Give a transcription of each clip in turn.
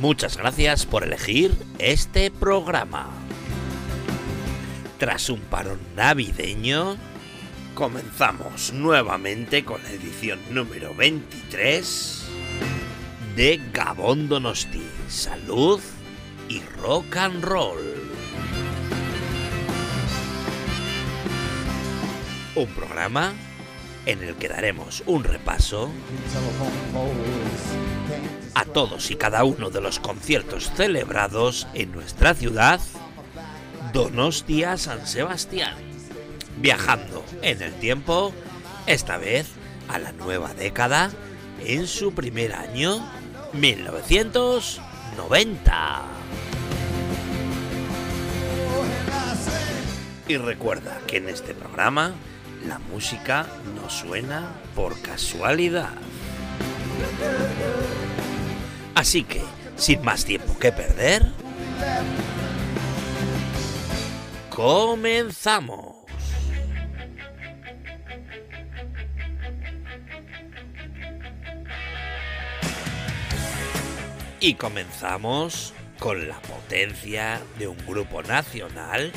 Muchas gracias por elegir este programa. Tras un parón navideño, comenzamos nuevamente con la edición número 23 de Gabón Donosti. Salud y rock and roll. Un programa en el que daremos un repaso a todos y cada uno de los conciertos celebrados en nuestra ciudad, Donostia San Sebastián, viajando en el tiempo, esta vez a la nueva década, en su primer año, 1990. Y recuerda que en este programa la música no suena por casualidad. Así que, sin más tiempo que perder, comenzamos. Y comenzamos con la potencia de un grupo nacional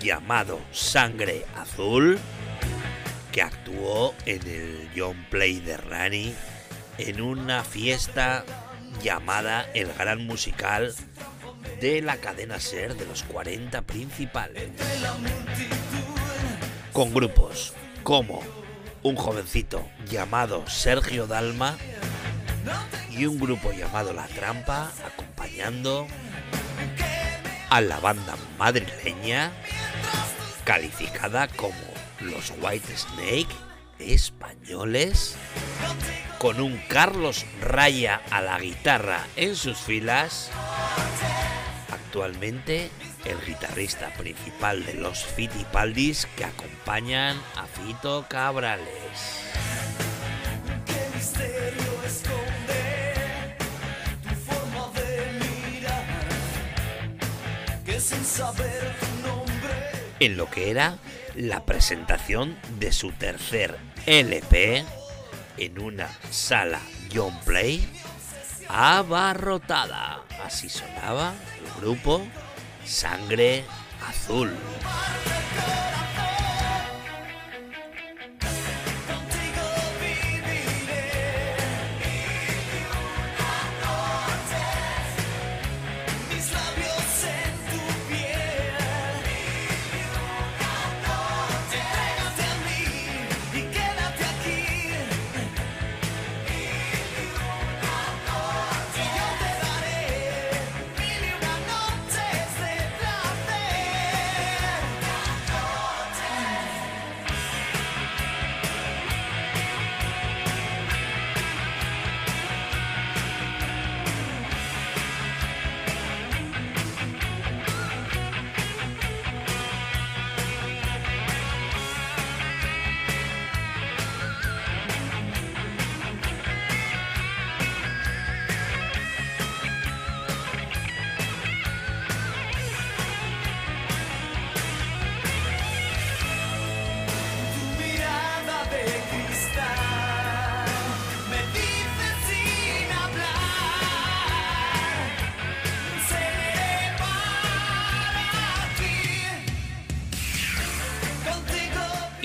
llamado Sangre Azul, que actuó en el John Play de Rani en una fiesta llamada El Gran Musical de la cadena Ser de los 40 principales. Con grupos como un jovencito llamado Sergio Dalma y un grupo llamado La Trampa acompañando a la banda madrileña calificada como los White Snake españoles con un Carlos Raya a la guitarra en sus filas, actualmente el guitarrista principal de los Fitipaldis que acompañan a Fito Cabrales. En lo que era la presentación de su tercer LP en una sala John Play abarrotada. Así sonaba el grupo Sangre Azul.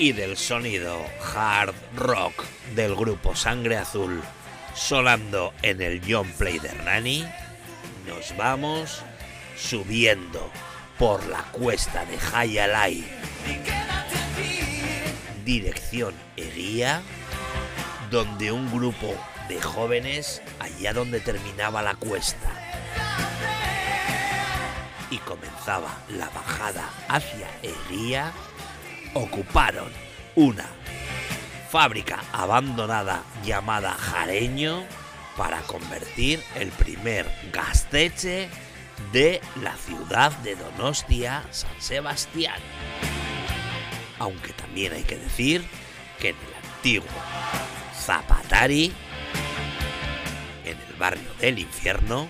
Y del sonido hard rock del grupo Sangre Azul. Sonando en el John Play de Rani, nos vamos subiendo por la cuesta de Hayalai, dirección Eguía, donde un grupo de jóvenes allá donde terminaba la cuesta. Y comenzaba la bajada hacia Eguía ocuparon una fábrica abandonada llamada Jareño para convertir el primer gasteche de la ciudad de Donostia, San Sebastián. Aunque también hay que decir que en el antiguo Zapatari, en el barrio del infierno,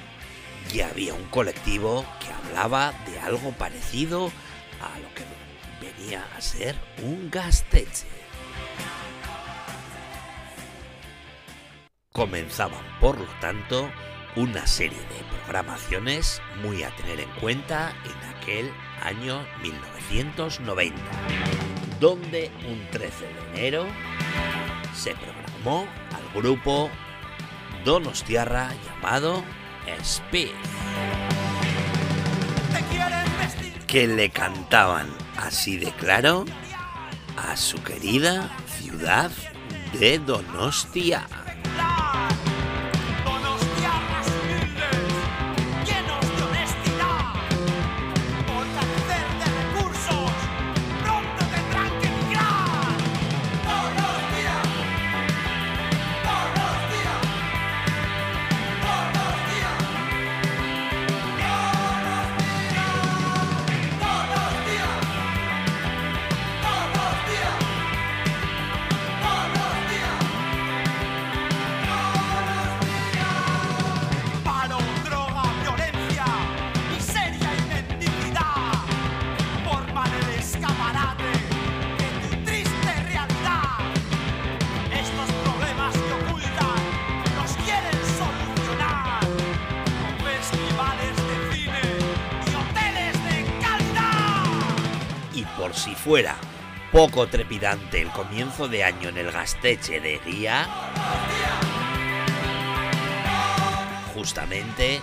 ya había un colectivo que hablaba de algo parecido a lo que venía a ser un gasteche. comenzaban, por lo tanto, una serie de programaciones muy a tener en cuenta en aquel año 1990, donde un 13 de enero se programó al grupo Donostiarra llamado Speed, que le cantaban así de claro a su querida ciudad de Donostia. Fuera. Poco trepidante el comienzo de año en el Gasteche de día, justamente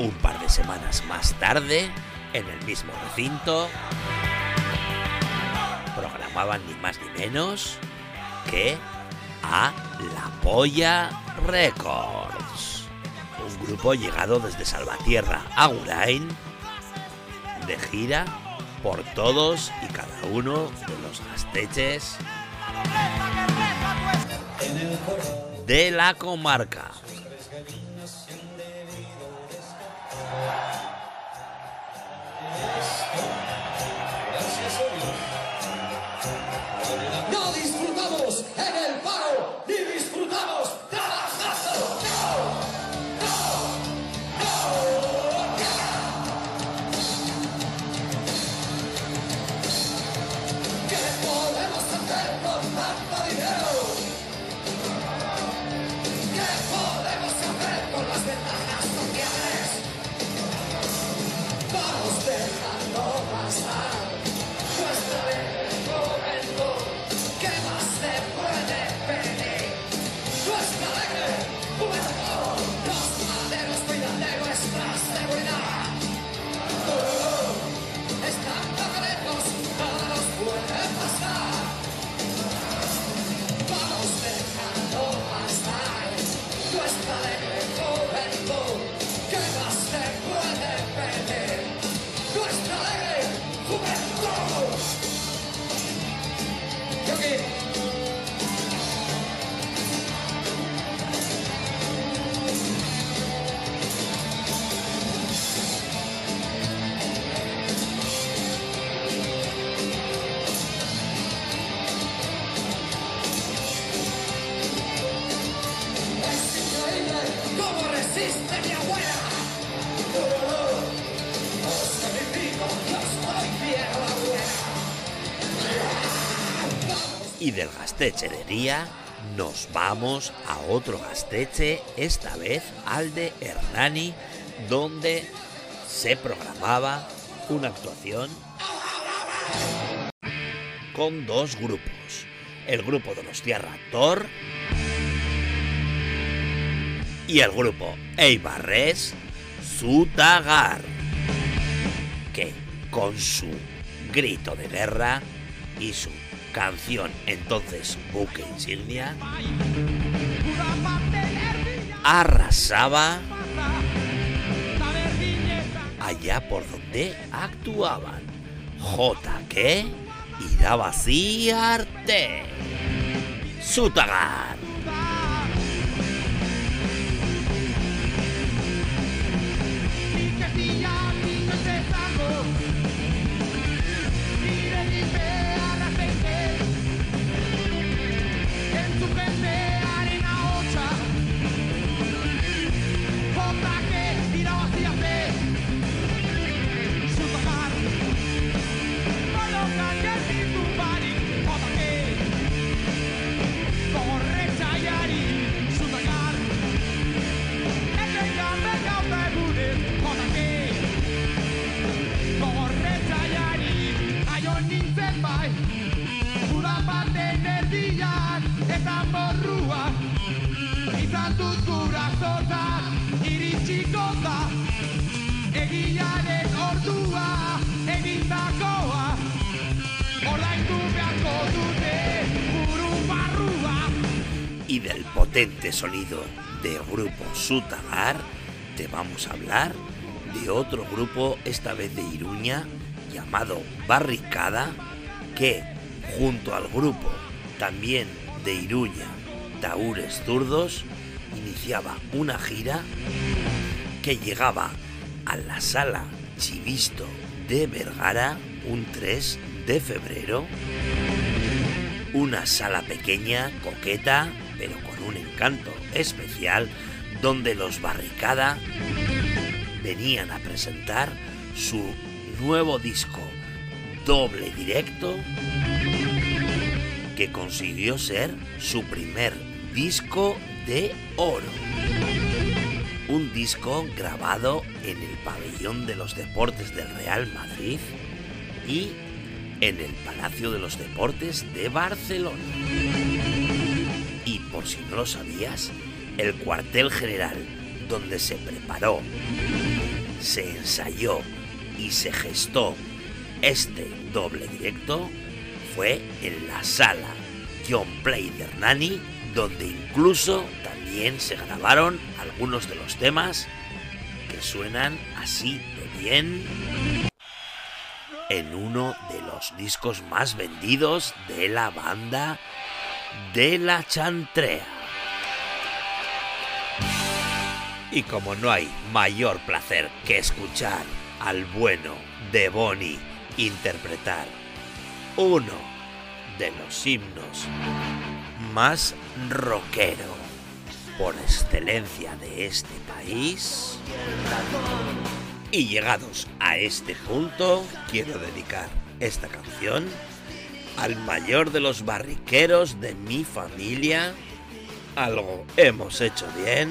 un par de semanas más tarde, en el mismo recinto, programaban ni más ni menos que a La Polla Records, un grupo llegado desde Salvatierra a Urain de gira por todos y cada uno de los gasteches de la comarca. Y del gasteche de día nos vamos a otro gasteche, esta vez al de Hernani, donde se programaba una actuación con dos grupos. El grupo de los Tierra Thor y el grupo Eibarres Sutagar, que con su grito de guerra y su canción. Entonces buque insignia. Arrasaba allá por donde actuaban. JK y daba arte. Sutagar Zura baten erdian eta morrua Izan dut gurasotan iritsiko da Egiaren ordua egindakoa Ordaindu beharko dute buru barrua Y del potente sonido del grupo Sutagar te vamos a hablar de otro grupo, esta vez de Iruña, llamado Barricada, que junto al grupo también de Iruña, Taúres Zurdos, iniciaba una gira que llegaba a la sala Chivisto de Vergara un 3 de febrero. Una sala pequeña, coqueta, pero con un encanto especial, donde los Barricada venían a presentar su nuevo disco doble directo que consiguió ser su primer disco de oro. Un disco grabado en el pabellón de los deportes del Real Madrid y en el Palacio de los Deportes de Barcelona. Y por si no lo sabías, el cuartel general donde se preparó, se ensayó y se gestó este doble directo fue en la sala John Play de Hernani, donde incluso también se grabaron algunos de los temas que suenan así de bien en uno de los discos más vendidos de la banda de la Chantrea. Y como no hay mayor placer que escuchar al bueno de Bonnie interpretar uno de los himnos más rockero por excelencia de este país. Y llegados a este punto, quiero dedicar esta canción al mayor de los barriqueros de mi familia. Algo hemos hecho bien.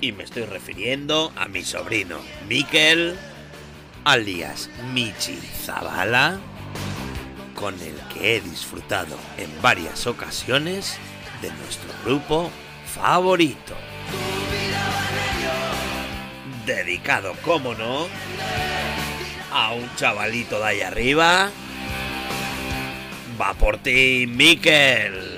Y me estoy refiriendo a mi sobrino Miquel, alias Michi Zavala con el que he disfrutado en varias ocasiones de nuestro grupo favorito. Dedicado, como no, a un chavalito de ahí arriba. Va por ti, Miquel.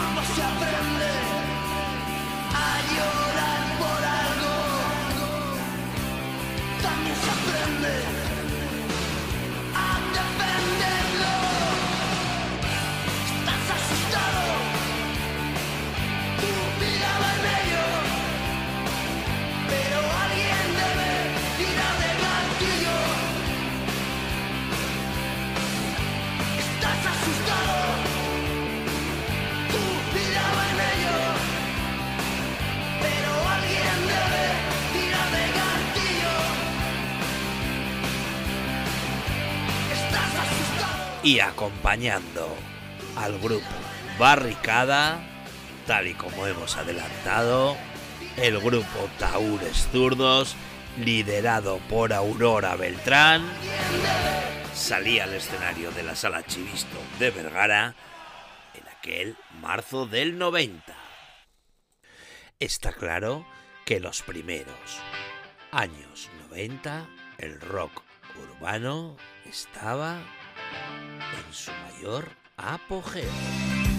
cómo se aprende a llorar. Y acompañando al grupo Barricada, tal y como hemos adelantado, el grupo Taúres Zurdos, liderado por Aurora Beltrán, salía al escenario de la sala Chivisto de Vergara en aquel marzo del 90. Está claro que los primeros años 90 el rock urbano estaba en su mayor apogeo.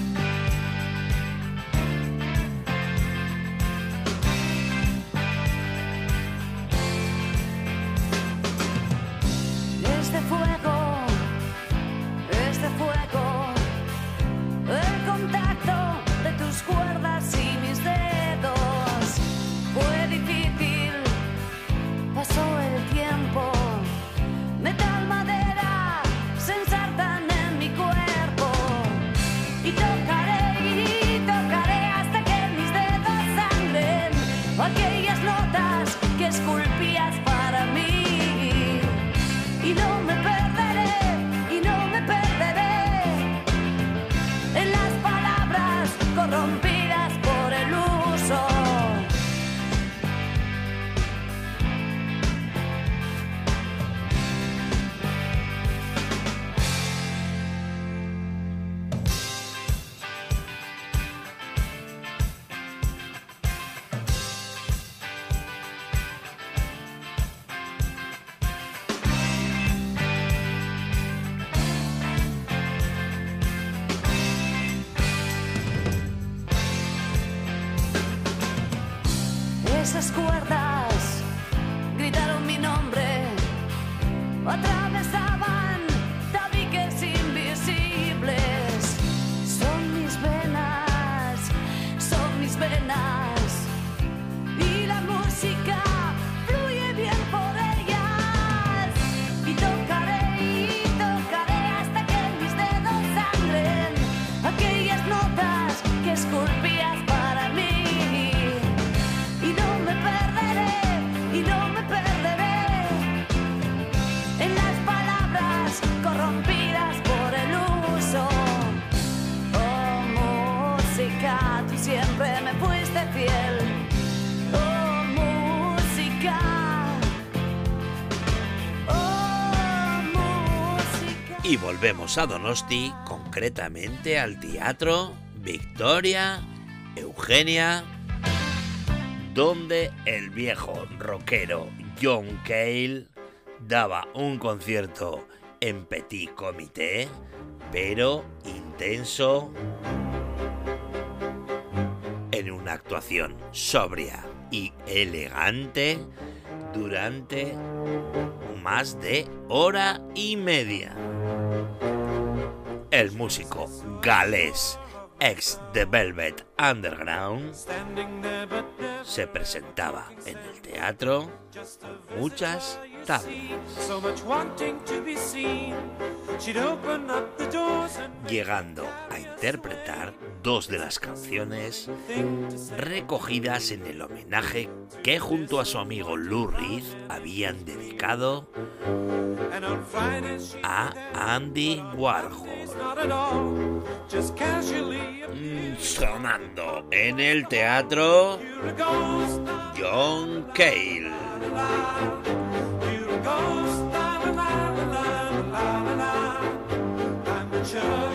Volvemos a Donosti, concretamente al teatro Victoria Eugenia, donde el viejo rockero John Cale daba un concierto en petit comité, pero intenso, en una actuación sobria y elegante durante más de hora y media. El músico galés ex The Velvet Underground se presentaba en el teatro muchas llegando a interpretar dos de las canciones recogidas en el homenaje que junto a su amigo Lou Reed habían dedicado a Andy Warhol. Mm, sonando en el teatro John Cale. Church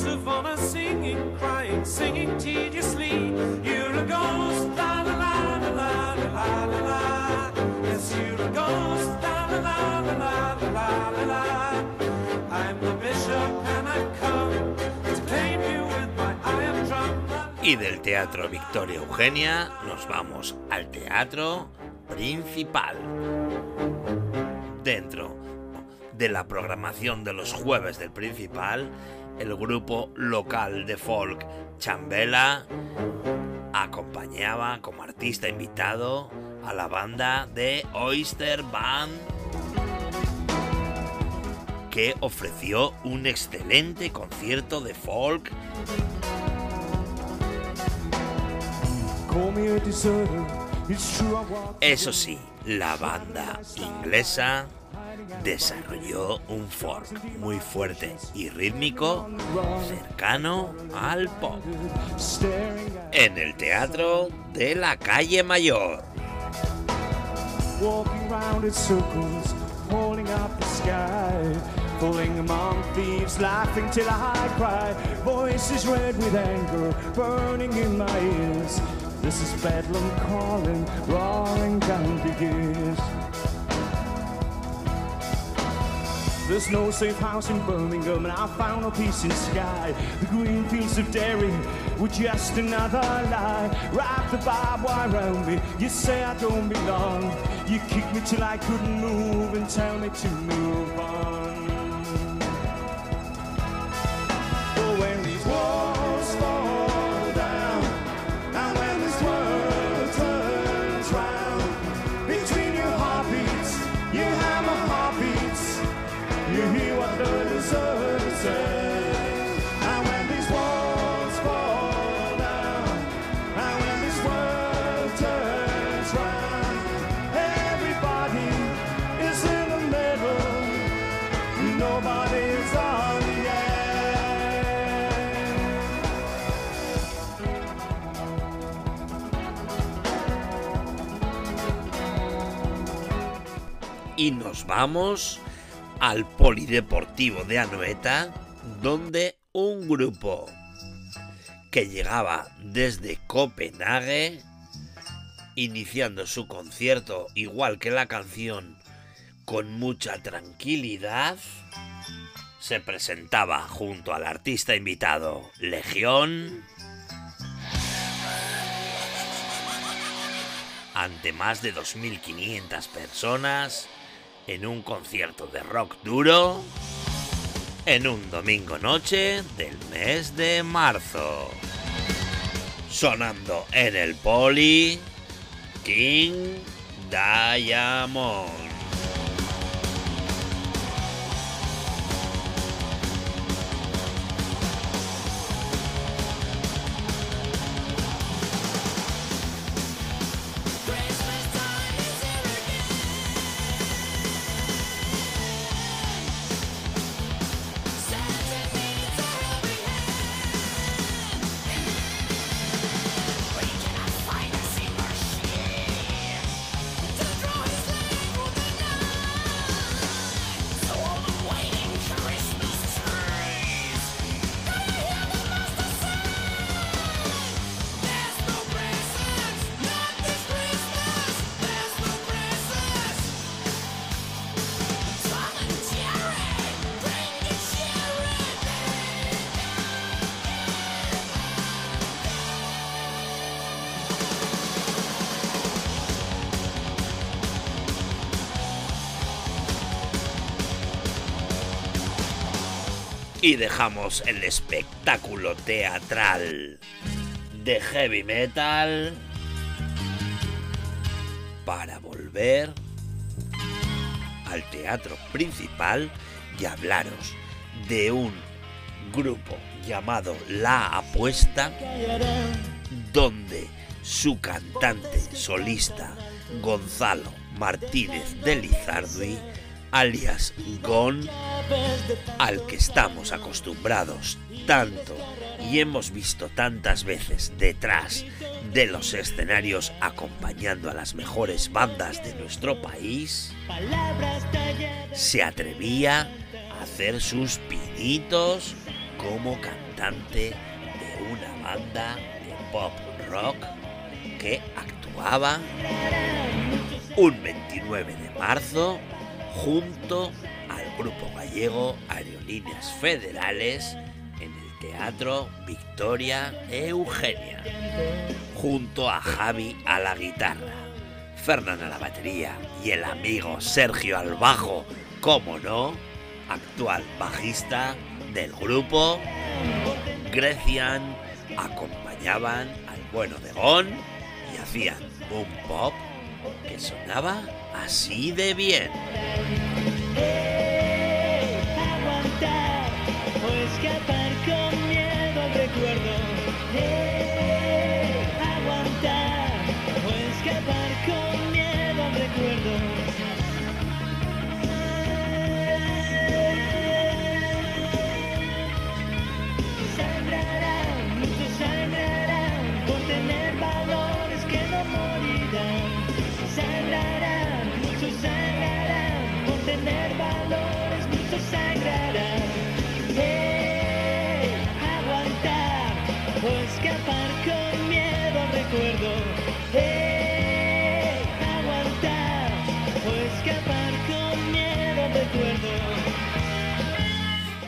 lots of honor singing, crying, singing tediously. Y del Teatro Victoria Eugenia nos vamos al Teatro Principal. Dentro de la programación de los jueves del Principal, el grupo local de folk Chambela acompañaba como artista invitado a la banda de Oyster Band que ofreció un excelente concierto de folk. Eso sí, la banda inglesa desarrolló un folk muy fuerte y rítmico cercano al pop en el teatro de la calle mayor. pulling among thieves, laughing till I cry. Voices red with anger, burning in my ears. This is bedlam calling, roaring down the years. There's no safe house in Birmingham, and I found no peace in sky. The green fields of Derry were just another lie. Wrap the barbed wire around me. You say I don't belong. You kick me till I couldn't move and tell me to move on. Y nos vamos al Polideportivo de Anoeta, donde un grupo que llegaba desde Copenhague, iniciando su concierto igual que la canción con mucha tranquilidad, se presentaba junto al artista invitado Legión. Ante más de 2.500 personas en un concierto de rock duro en un domingo noche del mes de marzo. Sonando en el poli King Diamond. Y dejamos el espectáculo teatral de heavy metal para volver al teatro principal y hablaros de un grupo llamado La Apuesta, donde su cantante solista Gonzalo Martínez de Lizardi, alias Gon, al que estamos acostumbrados tanto y hemos visto tantas veces detrás de los escenarios acompañando a las mejores bandas de nuestro país, se atrevía a hacer sus pinitos como cantante de una banda de pop rock que actuaba un 29 de marzo junto al grupo gallego Aerolíneas Federales en el Teatro Victoria Eugenia, junto a Javi a la guitarra, Fernando a la batería y el amigo Sergio al bajo, como no, actual bajista del grupo, Grecian acompañaban al bueno de Gon y hacían un pop que sonaba así de bien.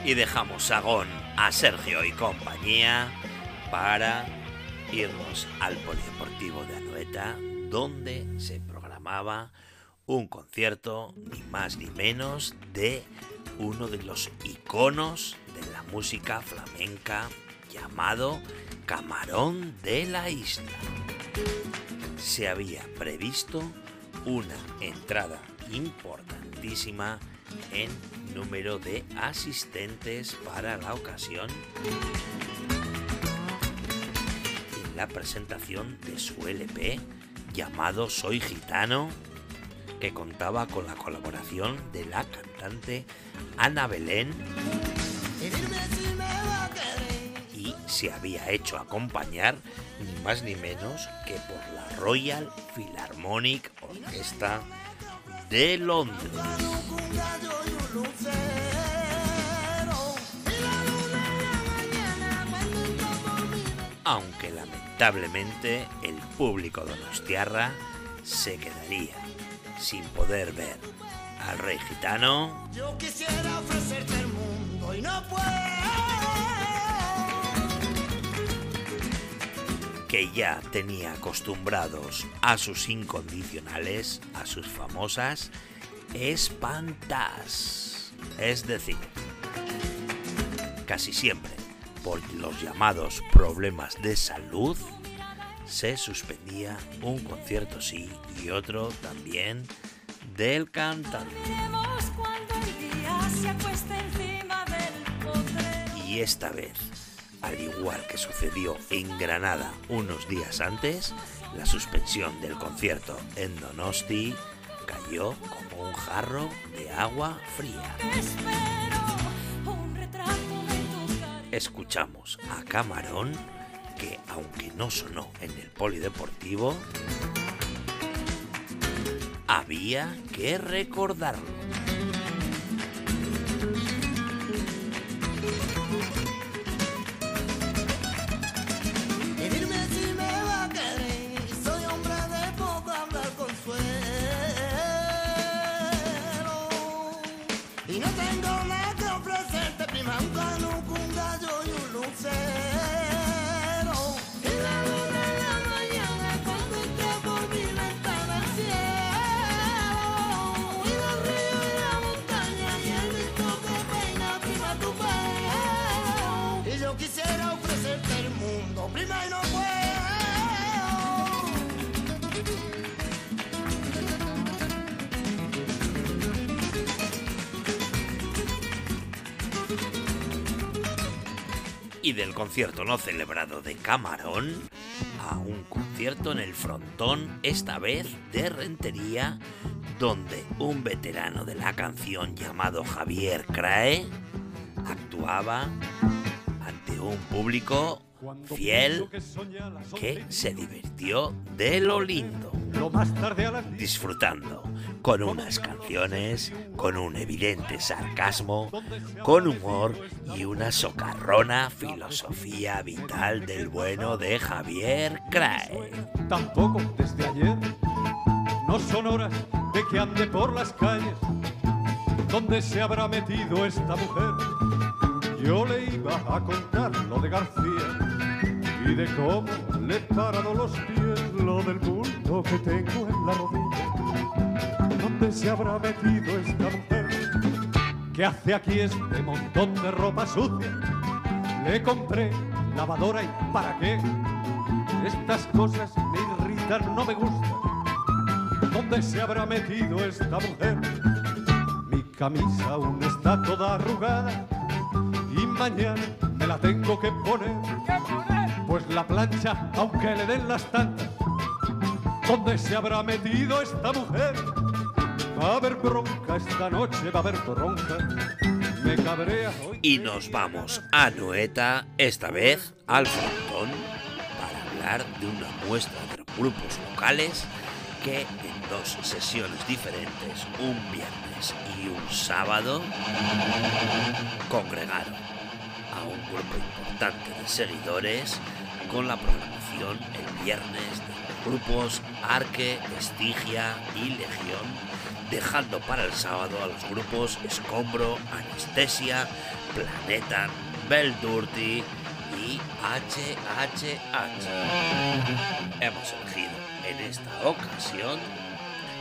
Y dejamos a Gon, a Sergio y compañía para irnos al Polideportivo de Anoeta, donde se programaba un concierto ni más ni menos de uno de los iconos de la música flamenca llamado Camarón de la Isla. Se había previsto una entrada importantísima en número de asistentes para la ocasión en la presentación de su LP llamado Soy Gitano, que contaba con la colaboración de la cantante Ana Belén. Y se había hecho acompañar ni más ni menos que por la Royal Philharmonic Orquesta de Londres. Aunque lamentablemente el público donostiarra se quedaría sin poder ver al rey gitano Yo quisiera ofrecerte el mundo y no puedo. Que ya tenía acostumbrados a sus incondicionales, a sus famosas espantas. Es decir, casi siempre, por los llamados problemas de salud, se suspendía un concierto sí y otro también del cantante. Y esta vez, al igual que sucedió en Granada unos días antes, la suspensión del concierto en Donosti cayó como un jarro de agua fría. Escuchamos a Camarón, que aunque no sonó en el polideportivo, había que recordarlo. Y y del concierto no celebrado de Camarón a un concierto en el frontón, esta vez de Rentería, donde un veterano de la canción llamado Javier Crae actuaba ante un público fiel que se divirtió de lo lindo Lo más tarde a las 10 disfrutando con unas canciones, con un evidente sarcasmo, con humor y una socarrona filosofía vital del bueno de Javier Crae. tampoco desde ayer. No son horas de que ande por las calles. ¿Dónde se habrá metido esta mujer? Yo le iba a contar lo de García y de cómo le he parado los pies, lo del bulto que tengo en la rodilla. ¿Dónde se habrá metido esta mujer? ¿Qué hace aquí este montón de ropa sucia? Le compré lavadora y ¿para qué? Estas cosas me irritan, no me gustan. ¿Dónde se habrá metido esta mujer? Mi camisa aún está toda arrugada y mañana me la tengo que poner. Pues la plancha, aunque le den las tantas, ¿dónde se habrá metido esta mujer? Va a haber bronca esta noche, va a haber bronca. Me cabrea. Y nos vamos a Noeta, esta vez al frontón, para hablar de una muestra de grupos locales que en dos sesiones diferentes, un viernes y un sábado, congregaron a un grupo importante de seguidores con la programación el viernes de grupos Arque, Estigia y Legión, dejando para el sábado a los grupos Escombro, Anestesia, Planeta, Beldurti y HHH. Hemos elegido en esta ocasión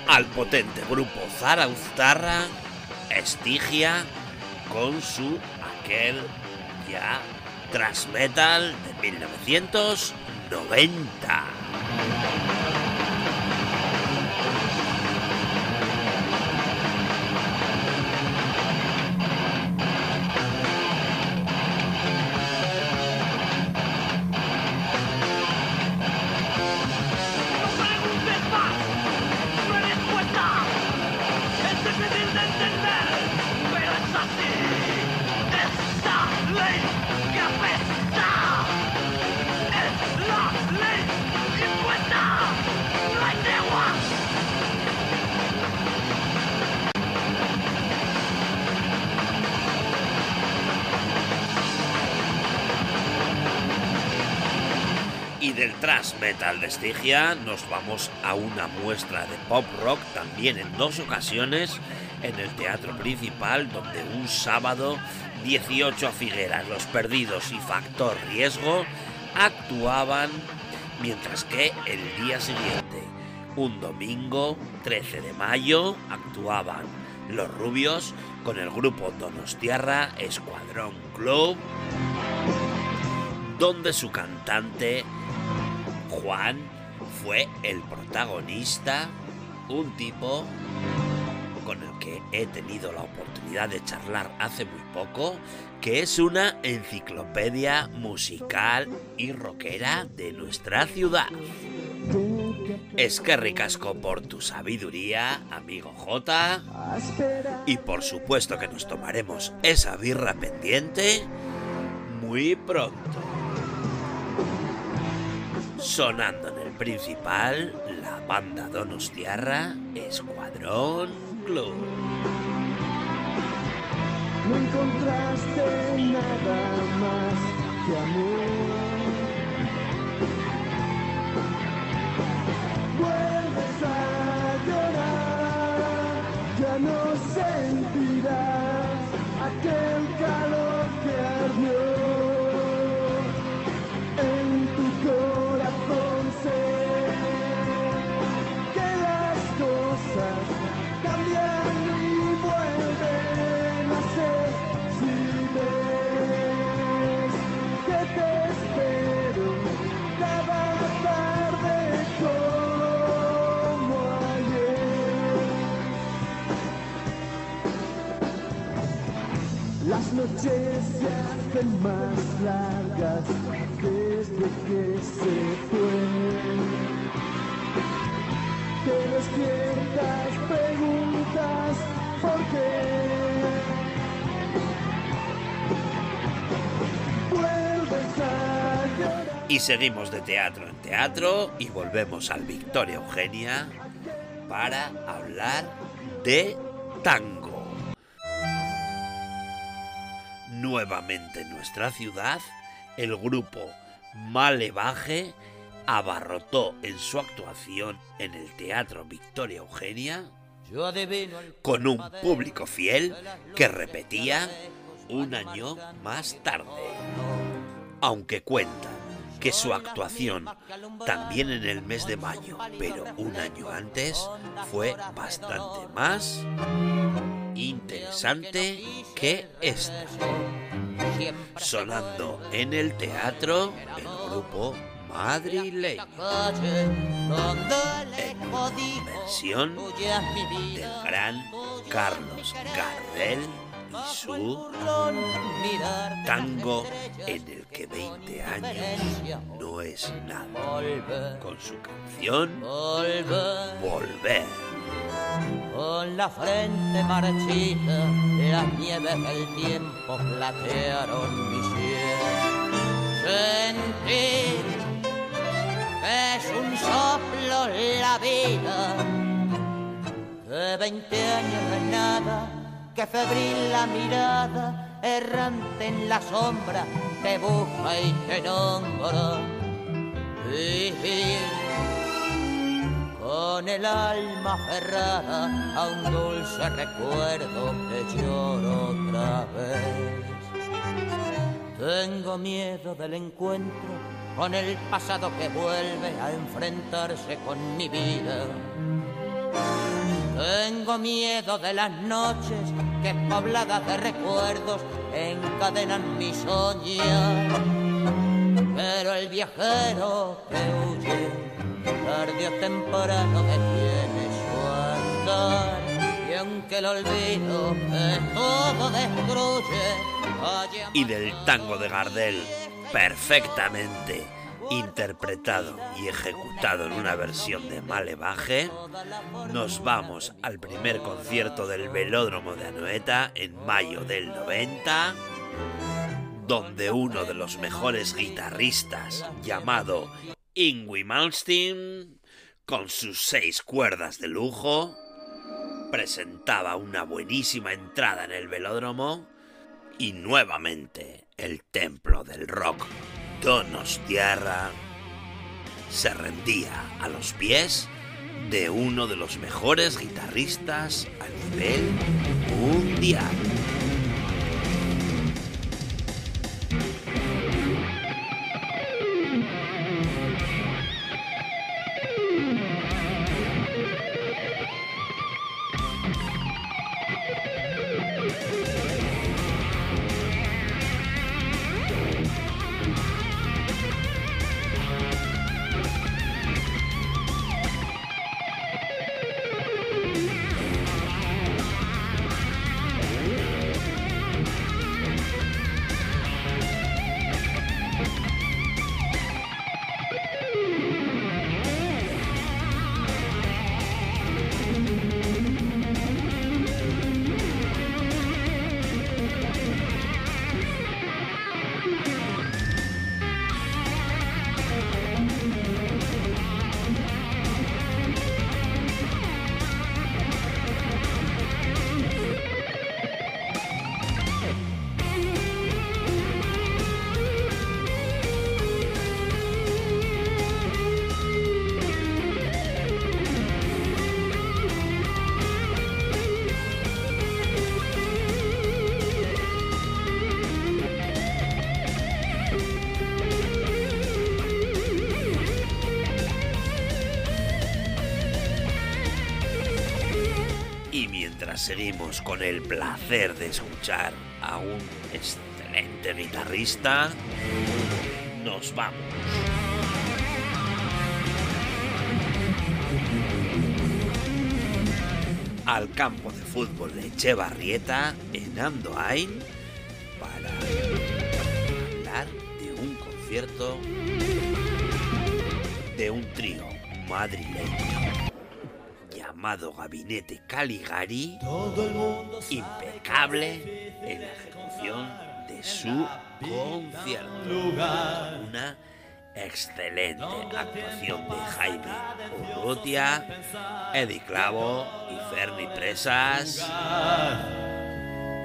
al potente grupo Zarauztarra, Estigia, con su aquel ya thrash metal de 1990. Thrash metal de Estigia nos vamos a una muestra de pop rock también en dos ocasiones en el teatro principal donde un sábado 18 a Figueras, Los Perdidos y Factor Riesgo actuaban mientras que el día siguiente, un domingo 13 de mayo, actuaban Los Rubios con el grupo Donostiarra Escuadrón Club donde su cantante Juan fue el protagonista, un tipo con el que he tenido la oportunidad de charlar hace muy poco, que es una enciclopedia musical y rockera de nuestra ciudad. Es que ricasco por tu sabiduría, amigo J. Y por supuesto que nos tomaremos esa birra pendiente muy pronto. Sonando en el principal, la banda Donostiarra Escuadrón Club. No encontraste nada más que amor. Vuelves a llorar, ya no sentirás noches se hacen más largas desde que se fue. Te despiertas, preguntas. Y seguimos de teatro en teatro y volvemos al Victoria Eugenia para hablar de tango. Nuevamente en nuestra ciudad, el grupo Malevaje abarrotó en su actuación en el Teatro Victoria Eugenia con un público fiel que repetía un año más tarde. Aunque cuentan que su actuación también en el mes de mayo, pero un año antes, fue bastante más interesante que esta. Sonando en el teatro el grupo madrileño. En versión del gran Carlos Gardel y su tango en el que 20 años no es nada. Con su canción Volver. Con la frente marchita, las nieves del tiempo platearon mi cielo. Sentir es un soplo la vida, que veinte años no es nada, que febril la mirada, errante en la sombra, te busca y te nombra. Vivir con el alma aferrada a un dulce recuerdo que lloro otra vez. Tengo miedo del encuentro con el pasado que vuelve a enfrentarse con mi vida. Tengo miedo de las noches que pobladas de recuerdos encadenan mi soñar. Pero el viajero que huye tarde o temprano detiene su andar. Y aunque el olvido que todo destruye, Y del tango de Gardel, perfectamente interpretado y ejecutado en una versión de Malevaje, nos vamos al primer concierto del Velódromo de Anoeta en mayo del 90, donde uno de los mejores guitarristas, llamado Ingwie Malmsteen, con sus seis cuerdas de lujo, presentaba una buenísima entrada en el velódromo y nuevamente el templo del rock Donostiarra se rendía a los pies de uno de los mejores guitarristas a nivel mundial. Seguimos con el placer de escuchar a un excelente guitarrista, nos vamos. Al campo de fútbol de Echevarrieta en Andoain para hablar de un concierto de un trío madrileño llamado Gabinete Caligari, impecable en la ejecución de su concierto. Una excelente actuación de Jaime Urrutia, Eddie Clavo y Ferni Presas.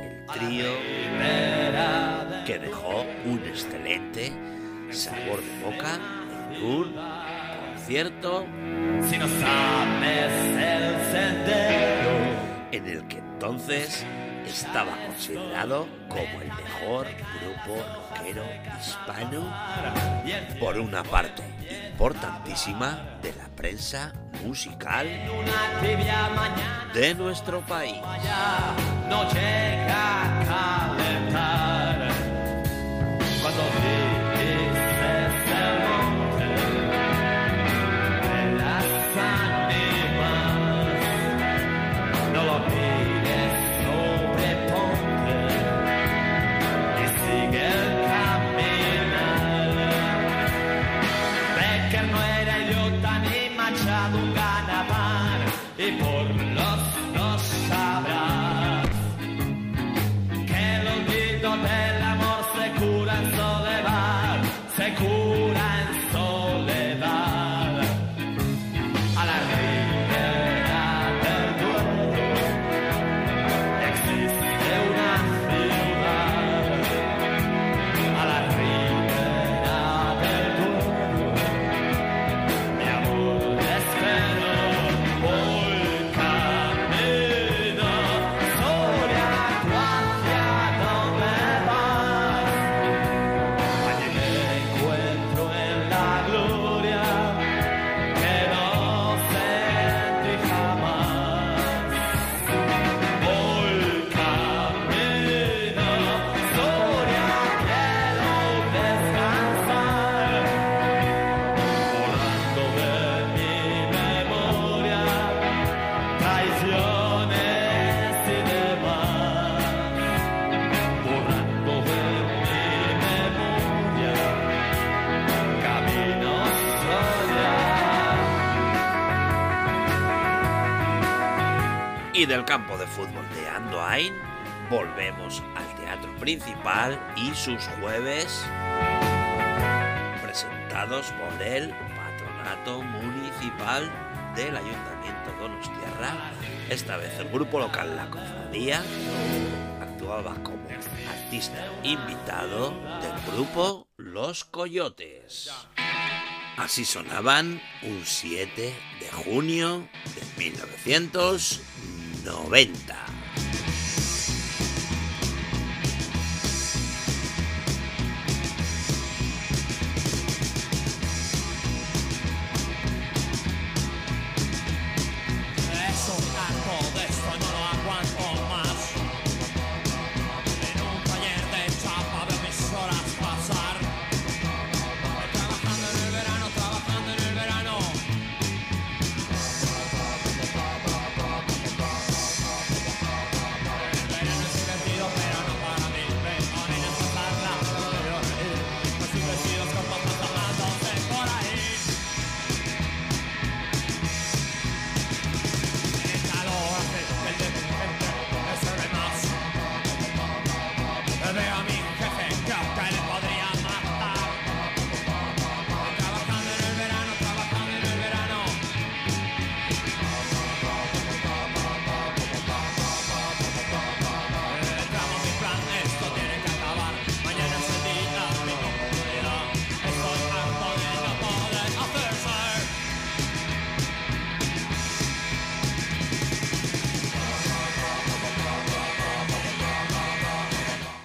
El trío que dejó un excelente sabor de boca en un concierto Si no sabes el sendero, en el que entonces estaba considerado como el mejor grupo rockero hispano por una parte importantísima de la prensa musical de nuestro país. Del campo de fútbol de Andoain volvemos al teatro principal y sus jueves presentados por el patronato municipal del Ayuntamiento Donostierra. Esta vez el grupo local La Cofradía actuaba como artista invitado del grupo Los Coyotes. Así sonaban un 7 de junio de 1900. 90.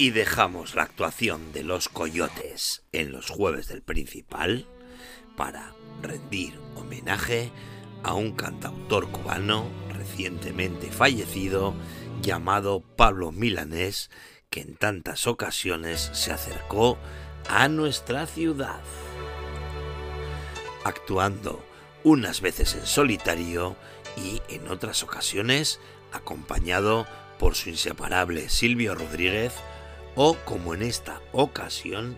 Y dejamos la actuación de los coyotes en los jueves del principal para rendir homenaje a un cantautor cubano recientemente fallecido llamado Pablo Milanés que en tantas ocasiones se acercó a nuestra ciudad, actuando unas veces en solitario y en otras ocasiones acompañado por su inseparable Silvio Rodríguez o como en esta ocasión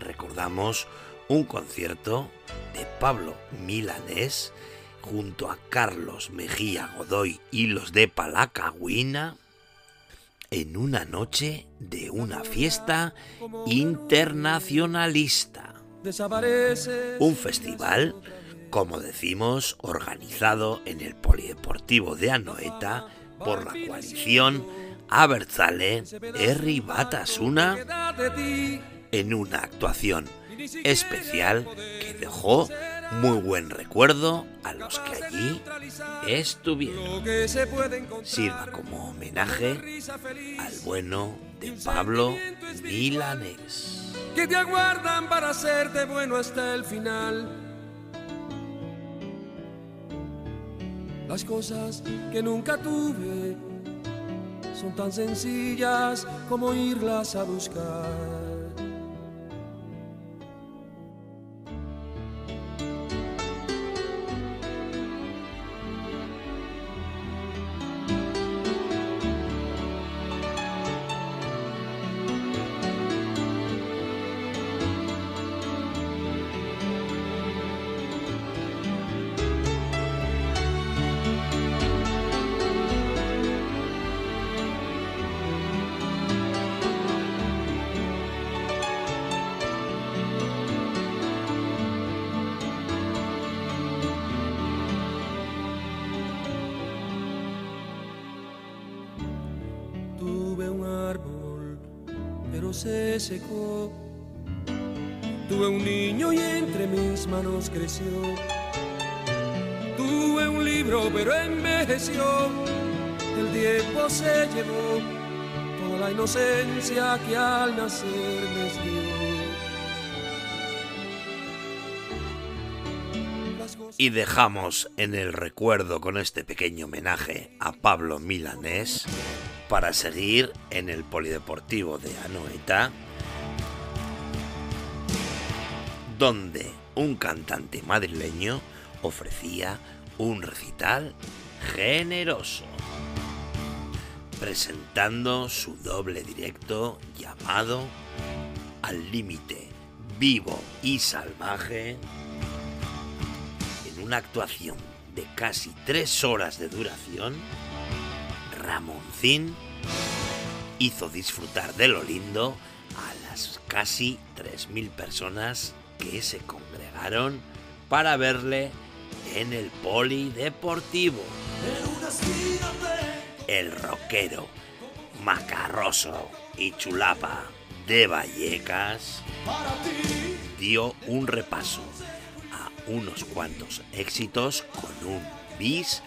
recordamos un concierto de Pablo Milanés junto a Carlos Mejía Godoy y los de Palacagüina en una noche de una fiesta internacionalista. Un festival, como decimos, organizado en el Polideportivo de Anoeta por la coalición Abertzale Herri Batasuna en una actuación especial que dejó muy buen recuerdo a los que allí estuvieron. Sirva como homenaje al bueno de Pablo Milanés. que te aguardan para hacerte bueno hasta el final. Las cosas que nunca tuve son tan sencillas como irlas a buscar. Se secó. Tuve un niño y entre mis manos creció. Tuve un libro, pero envejeció. El tiempo se llevó toda la inocencia que al nacer les dio. Y dejamos en el recuerdo con este pequeño homenaje a Pablo Milanés para seguir en el Polideportivo de Anoeta, donde un cantante madrileño ofrecía un recital generoso, presentando su doble directo llamado Al límite vivo y salvaje en una actuación de casi tres horas de duración, Ramoncín hizo disfrutar de lo lindo a las casi 3.000 personas que se congregaron para verle en el polideportivo. El rockero, macarroso y chulapa de Vallecas dio un repaso a unos cuantos éxitos con un bis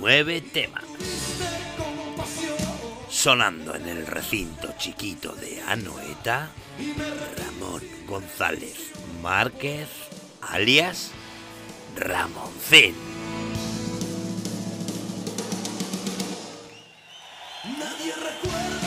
nueve temas. Sonando en el recinto chiquito de Anoeta, Ramón González Márquez, alias Ramoncín. Nadie recuerda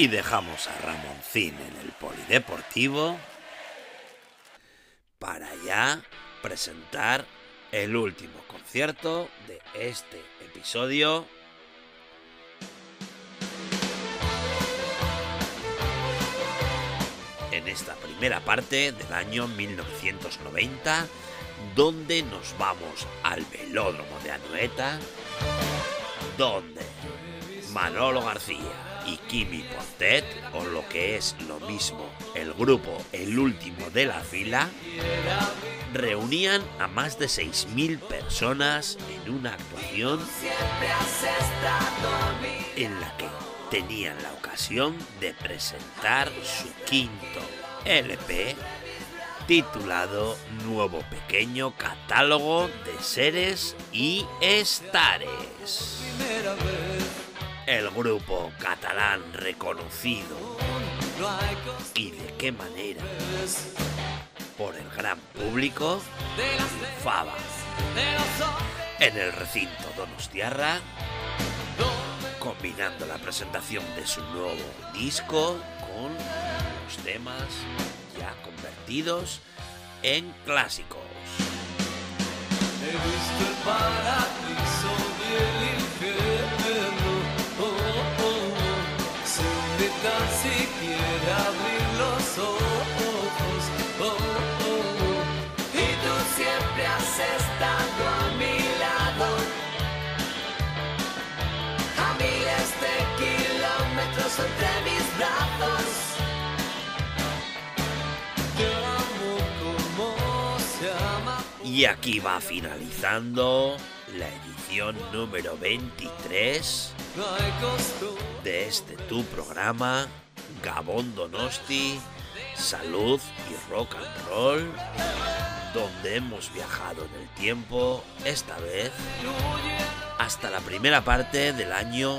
Y dejamos a Ramoncín en el polideportivo para ya presentar el último concierto de este episodio. En esta primera parte del año 1990, donde nos vamos al velódromo de Anoeta, donde Manolo García y Kimi Portet, o lo que es lo mismo, el grupo El Último de la Fila, reunían a más de 6.000 personas en una actuación en la que tenían la ocasión de presentar su quinto LP titulado Nuevo Pequeño Catálogo de Seres y Estares. El grupo catalán reconocido y de qué manera por el gran público Faba en el recinto Donostiarra combinando la presentación de su nuevo disco con los temas ya convertidos en clásicos. He visto el Y aquí va finalizando la edición número 23 No hay costumbre. de este tu programa Gabón Donosti, Salud y Rock and Roll, donde hemos viajado en el tiempo, esta vez hasta la primera parte del año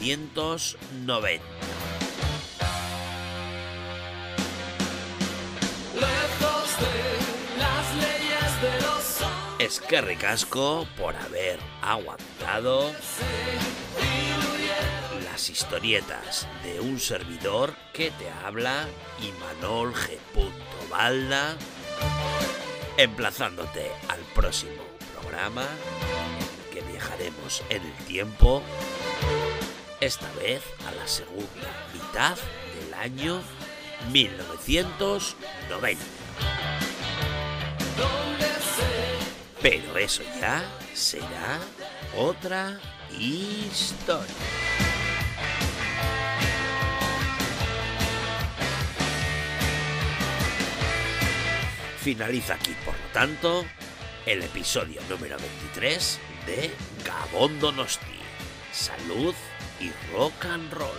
1990. Lejos de las leyes de los hombres. Es que ricasco por haber aguantado las historietas de un servidor que te habla y Manol G. Balda, emplazándote al próximo programa en el que viajaremos en el tiempo, esta vez a la segunda mitad del año 1990. Pero eso ya será otra historia. Finaliza aquí, por lo tanto, el episodio número 23 de Gabón Donosti. Salud y rock and roll.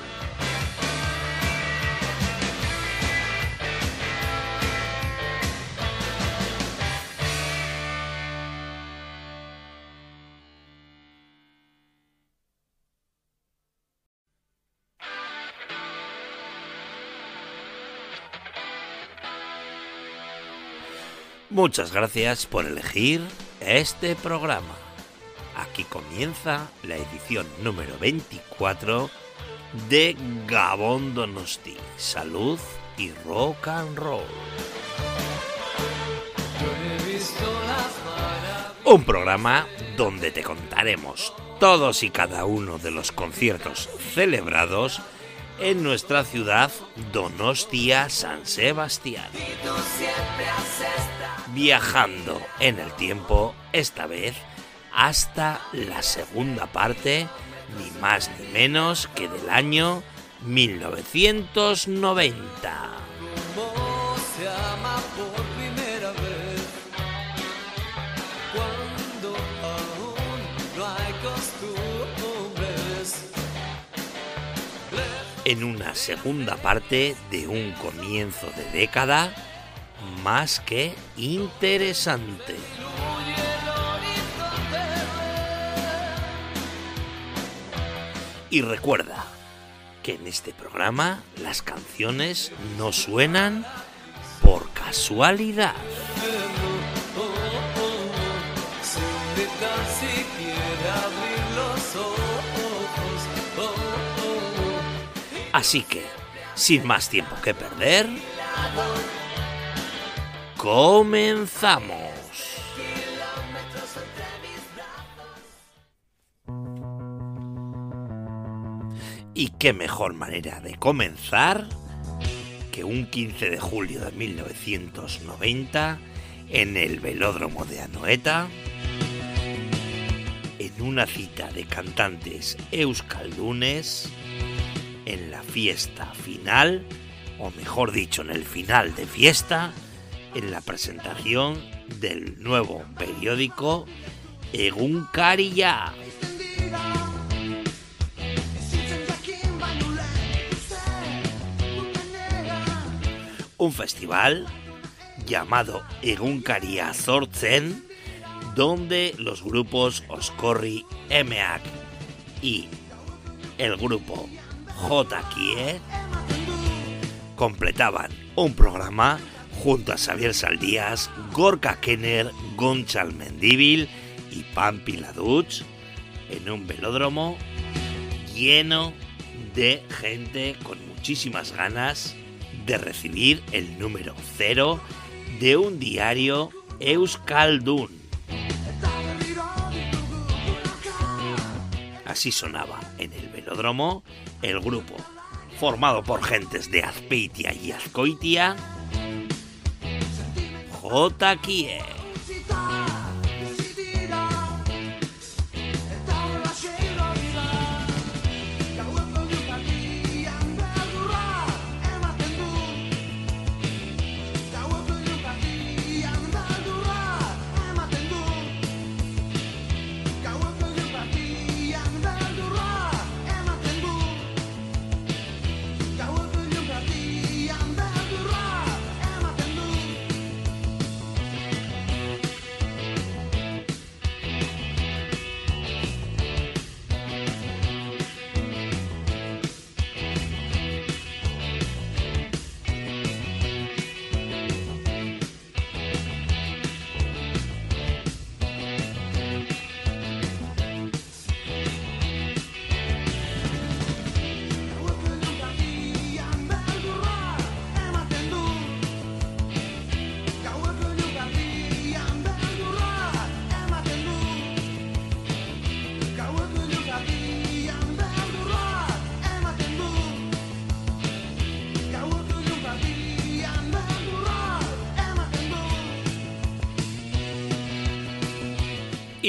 Muchas gracias por elegir este programa. Aquí comienza la edición número 24 de Gabón Donosti, Salud y Rock and Roll. Un programa donde te contaremos todos y cada uno de los conciertos celebrados en nuestra ciudad Donostia San Sebastián. Viajando en el tiempo, esta vez hasta la segunda parte, ni más ni menos que del año 1990. se ama por primera vez cuando aún no hay costumbres. En una segunda parte de un comienzo de década más que interesante. Y recuerda que en este programa las canciones no suenan por casualidad. Así que, sin más tiempo que perder, comenzamos. Y qué mejor manera de comenzar que un 15 de julio de 1990 en el velódromo de Anoeta, en una cita de cantantes euskaldunes, en la fiesta final, o mejor dicho, en el final de fiesta, en la presentación del nuevo periódico Egunkaria. Un festival llamado Egunkaria Zortzen, donde los grupos Oscorri Emeak y el grupo J. Kie completaban un programa junto a Xavier Saldías, Gorka Kenner, Gonchal Mendíbil y Pampi Laduch en un velódromo lleno de gente con muchísimas ganas de recibir el número cero de un diario Euskaldun. Así sonaba en el velódromo el grupo, formado por gentes de Azpeitia y Azcoitia, J.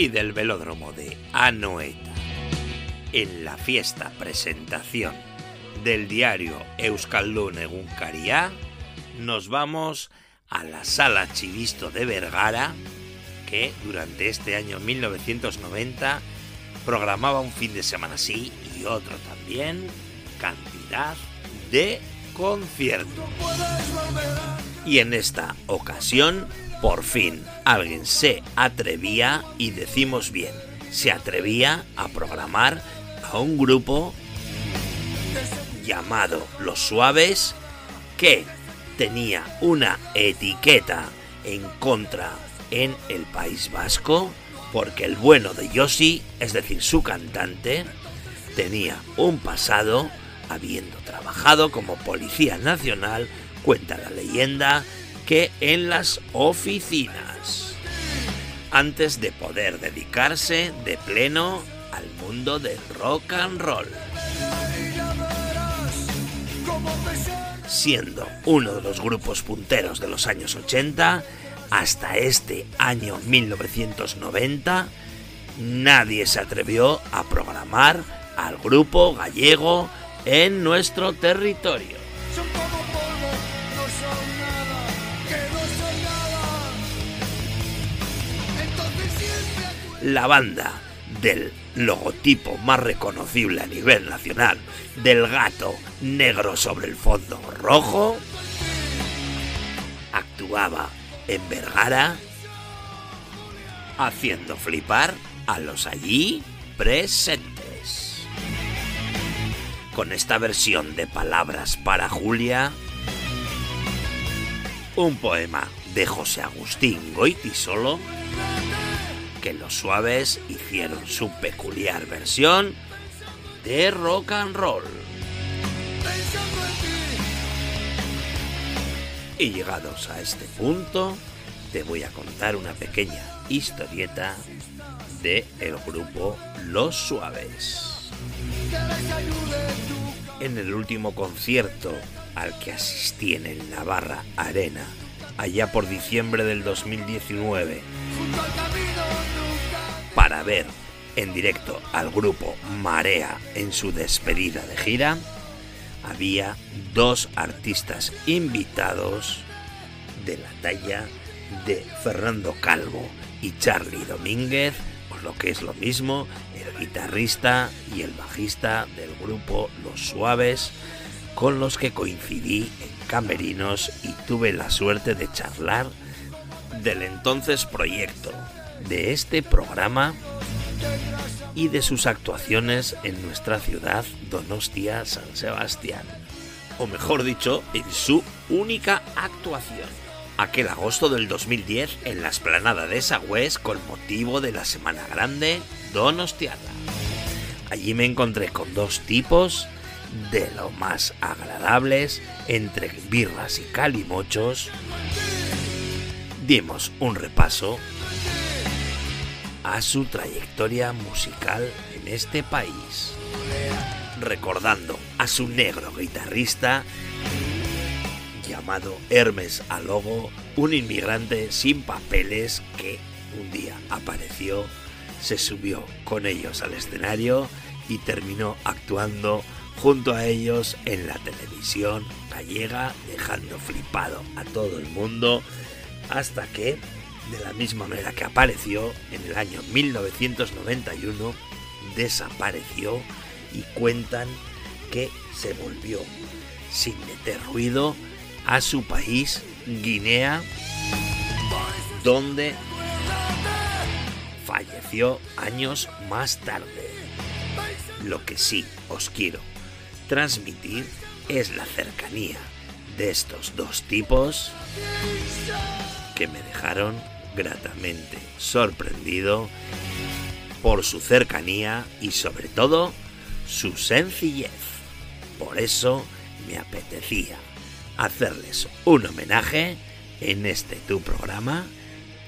y del velódromo de Anoeta. En la fiesta presentación del diario Euskaldun Egunkaria, nos vamos a la sala Chivisto de Vergara, que durante este año 1990 programaba un fin de semana sí y otro también cantidad de conciertos. Y en esta ocasión, por fin, alguien se atrevía, y decimos bien, se atrevía a programar a un grupo llamado Los Suaves que tenía una etiqueta en contra en el País Vasco porque el bueno de Yossi, es decir, su cantante, tenía un pasado habiendo trabajado como policía nacional, cuenta la leyenda, que en las oficinas, antes de poder dedicarse de pleno al mundo del rock and roll. Siendo uno de los grupos punteros de los años 80, hasta este año 1990, nadie se atrevió a programar al grupo gallego en nuestro territorio. La banda del logotipo más reconocible a nivel nacional, del gato negro sobre el fondo rojo, actuaba en Vergara haciendo flipar a los allí presentes. Con esta versión de Palabras para Julia, un poema de José Agustín Goitisolo, que los suaves hicieron su peculiar versión de rock and roll. Y llegados a este punto, te voy a contar una pequeña historieta de el grupo Los Suaves. En el último concierto al que asistí en el Navarra Arena, allá por diciembre del 2019, ver en directo al grupo Marea en su despedida de gira, había dos artistas invitados de la talla de Fernando Calvo y Charlie Domínguez, o lo que es lo mismo, el guitarrista y el bajista del grupo Los Suaves, con los que coincidí en Camerinos y tuve la suerte de charlar del entonces proyecto, de este programa y de sus actuaciones en nuestra ciudad Donostia San Sebastián. O mejor dicho, en su única actuación. Aquel agosto del 2010 en la esplanada de Sagües con motivo de la Semana Grande Donostiarra. Allí me encontré con dos tipos de lo más agradables entre birras y calimochos. Dimos un repaso a su trayectoria musical en este país, recordando a su negro guitarrista llamado Hermes Alogo, un inmigrante sin papeles que un día apareció, se subió con ellos al escenario y terminó actuando junto a ellos en la televisión gallega, dejando flipado a todo el mundo hasta que de la misma manera que apareció en el año 1991, desapareció y cuentan que se volvió sin meter ruido a su país, Guinea, donde falleció años más tarde. Lo que sí os quiero transmitir es la cercanía de estos dos tipos que me dejaron gratamente sorprendido por su cercanía y sobre todo su sencillez. Por eso me apetecía hacerles un homenaje en este tu programa,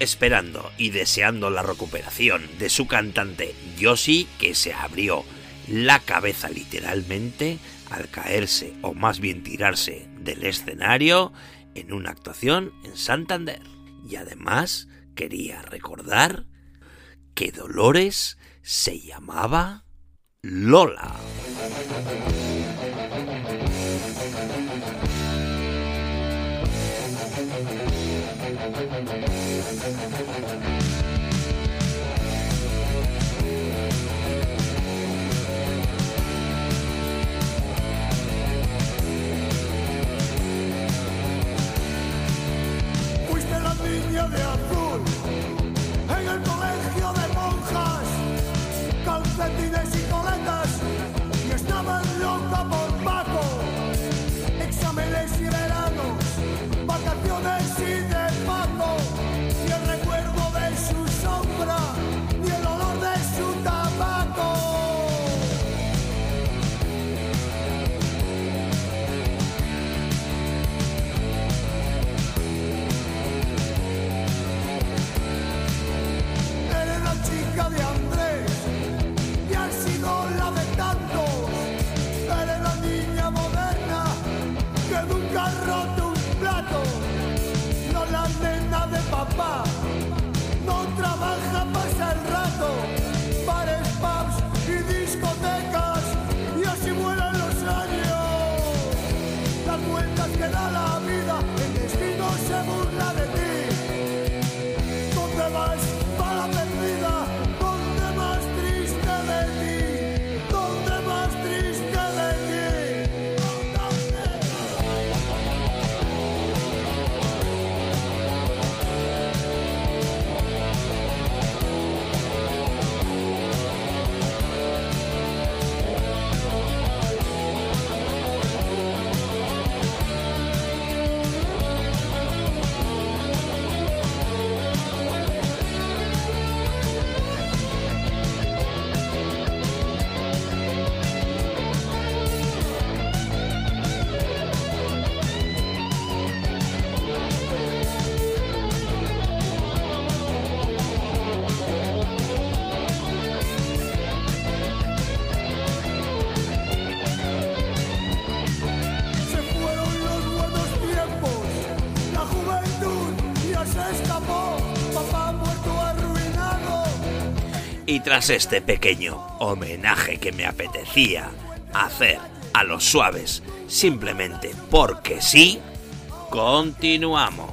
esperando y deseando la recuperación de su cantante Yoshi que se abrió la cabeza literalmente al caerse o más bien tirarse del escenario en una actuación en Santander. Y además quería recordar que Dolores se llamaba Lola. En el colegio de monjas, calcetines y coletas. Papa. Tras este pequeño homenaje que me apetecía hacer a los suaves simplemente porque sí, continuamos.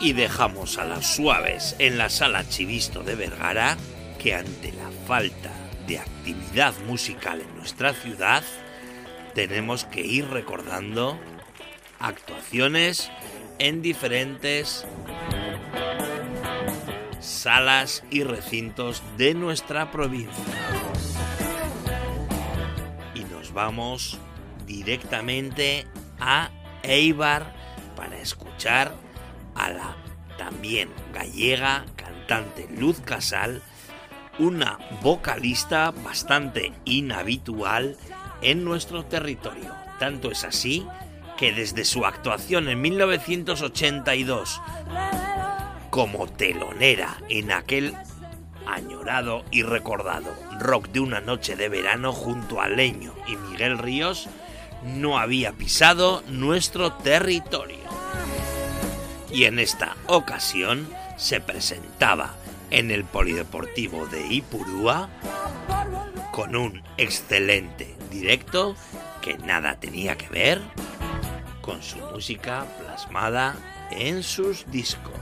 Y dejamos a los suaves en la sala Chivisto de Vergara que ante la falta de actividad musical en nuestra ciudad tenemos que ir recordando actuaciones en diferentes salas y recintos de nuestra provincia. Y nos vamos directamente a Eibar para escuchar a la también gallega cantante Luz Casal, una vocalista bastante inhabitual en nuestro territorio. Tanto es así que desde su actuación en 1982 como telonera en aquel añorado y recordado rock de una noche de verano junto a Leño y Miguel Ríos, no había pisado nuestro territorio. Y en esta ocasión se presentaba en el Polideportivo de Ipurúa con un excelente directo que nada tenía que ver con su música plasmada en sus discos.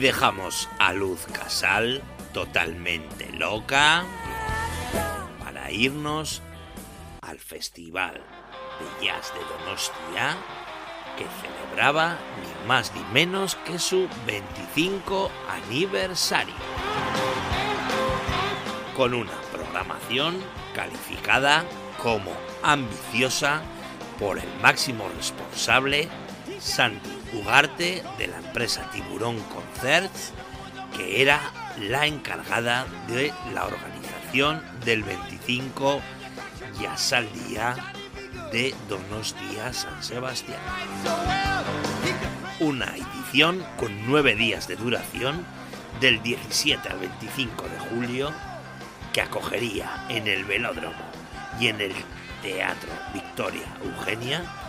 Dejamos a Luz Casal totalmente loca para irnos al Festival de Jazz de Donostia que celebraba ni más ni menos que su 25 aniversario. Con una programación calificada como ambiciosa por el máximo responsable Santi Ugarte de la empresa Tiburón Que era la encargada de la organización del 25 Jazz de Donostia San Sebastián. Una edición con nueve días de duración del 17 al 25 de julio que acogería en el velódromo y en el Teatro Victoria Eugenia ni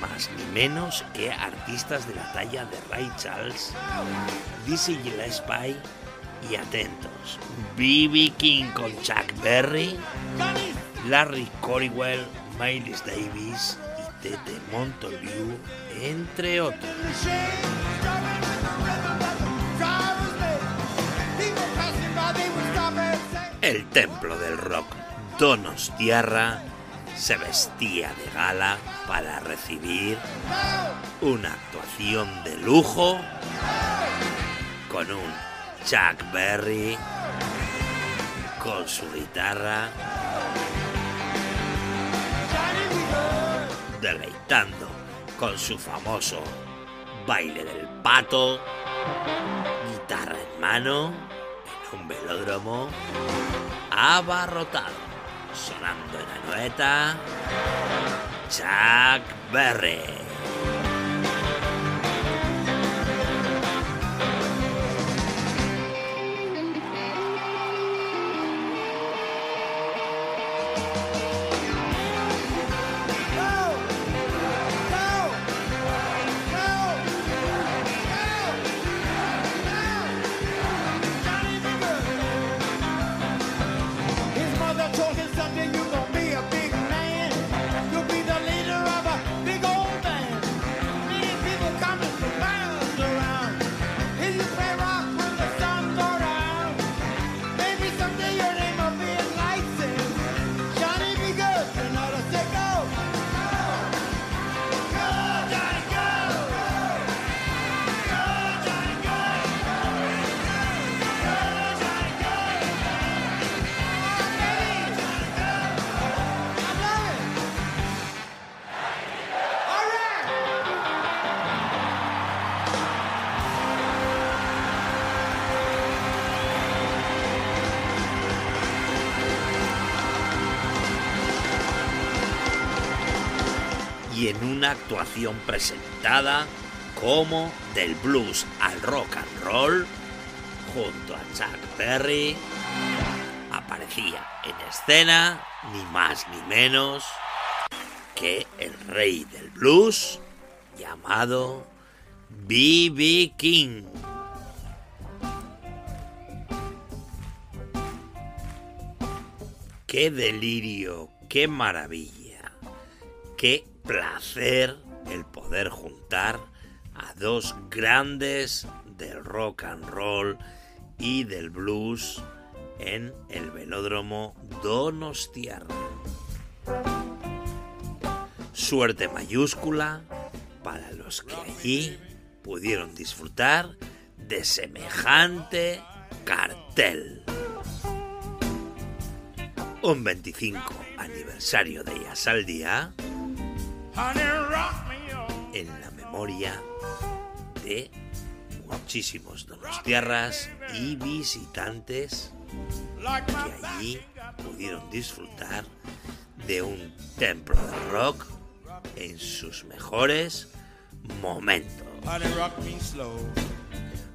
más ni menos que artistas de la talla de Ray Charles, Dizzy Gillespie y atentos, B.B. King con Chuck Berry, Larry Corriwell, Miles Davis y Tete Montoliu, entre otros. El templo del rock Donostiarra se vestía de gala para recibir una actuación de lujo con un Chuck Berry con su guitarra deleitando con su famoso baile del pato, guitarra en mano, en un velódromo abarrotado, sonando en la noeta, Chuck Berry. Una actuación presentada como del blues al rock and roll, junto a Chuck Berry, aparecía en escena ni más ni menos que el rey del blues llamado B.B. King. Qué delirio, qué maravilla, qué placer el poder juntar a dos grandes del rock and roll y del blues en el velódromo Donostiarra. Suerte mayúscula para los que allí pudieron disfrutar de semejante cartel. Un 25 aniversario de Jazz al Día en la memoria de muchísimos donostiarras y visitantes que allí pudieron disfrutar de un templo de rock en sus mejores momentos.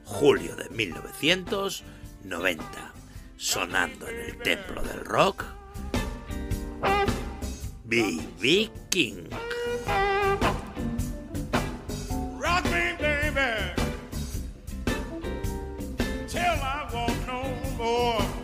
Julio de 1990, sonando en el templo del rock, B.B. King. Rock me, baby, I want no more.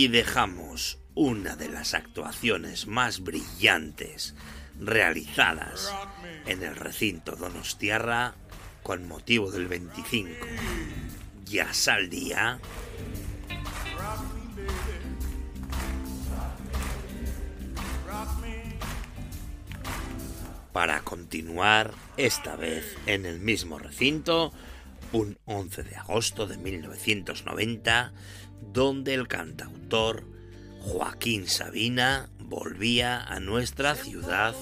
Y dejamos una de las actuaciones más brillantes realizadas en el recinto Donostiarra con motivo del 25 ya sal día para continuar esta vez en el mismo recinto un 11 de agosto de 1990 donde el cantautor Joaquín Sabina volvía a nuestra ciudad,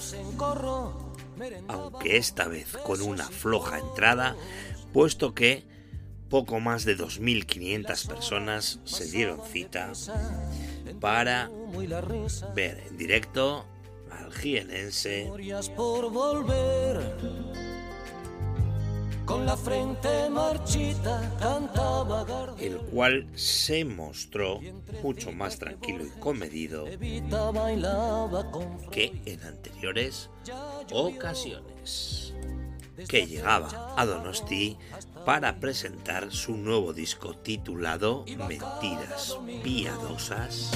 aunque esta vez con una floja entrada, puesto que poco más de 2.500 personas se dieron cita para ver en directo al jienense. Con la frente marchita cantaba Gardo. el cual se mostró mucho más tranquilo y comedido que en anteriores ocasiones, que llegaba a Donosti para presentar su nuevo disco titulado Mentiras Piadosas,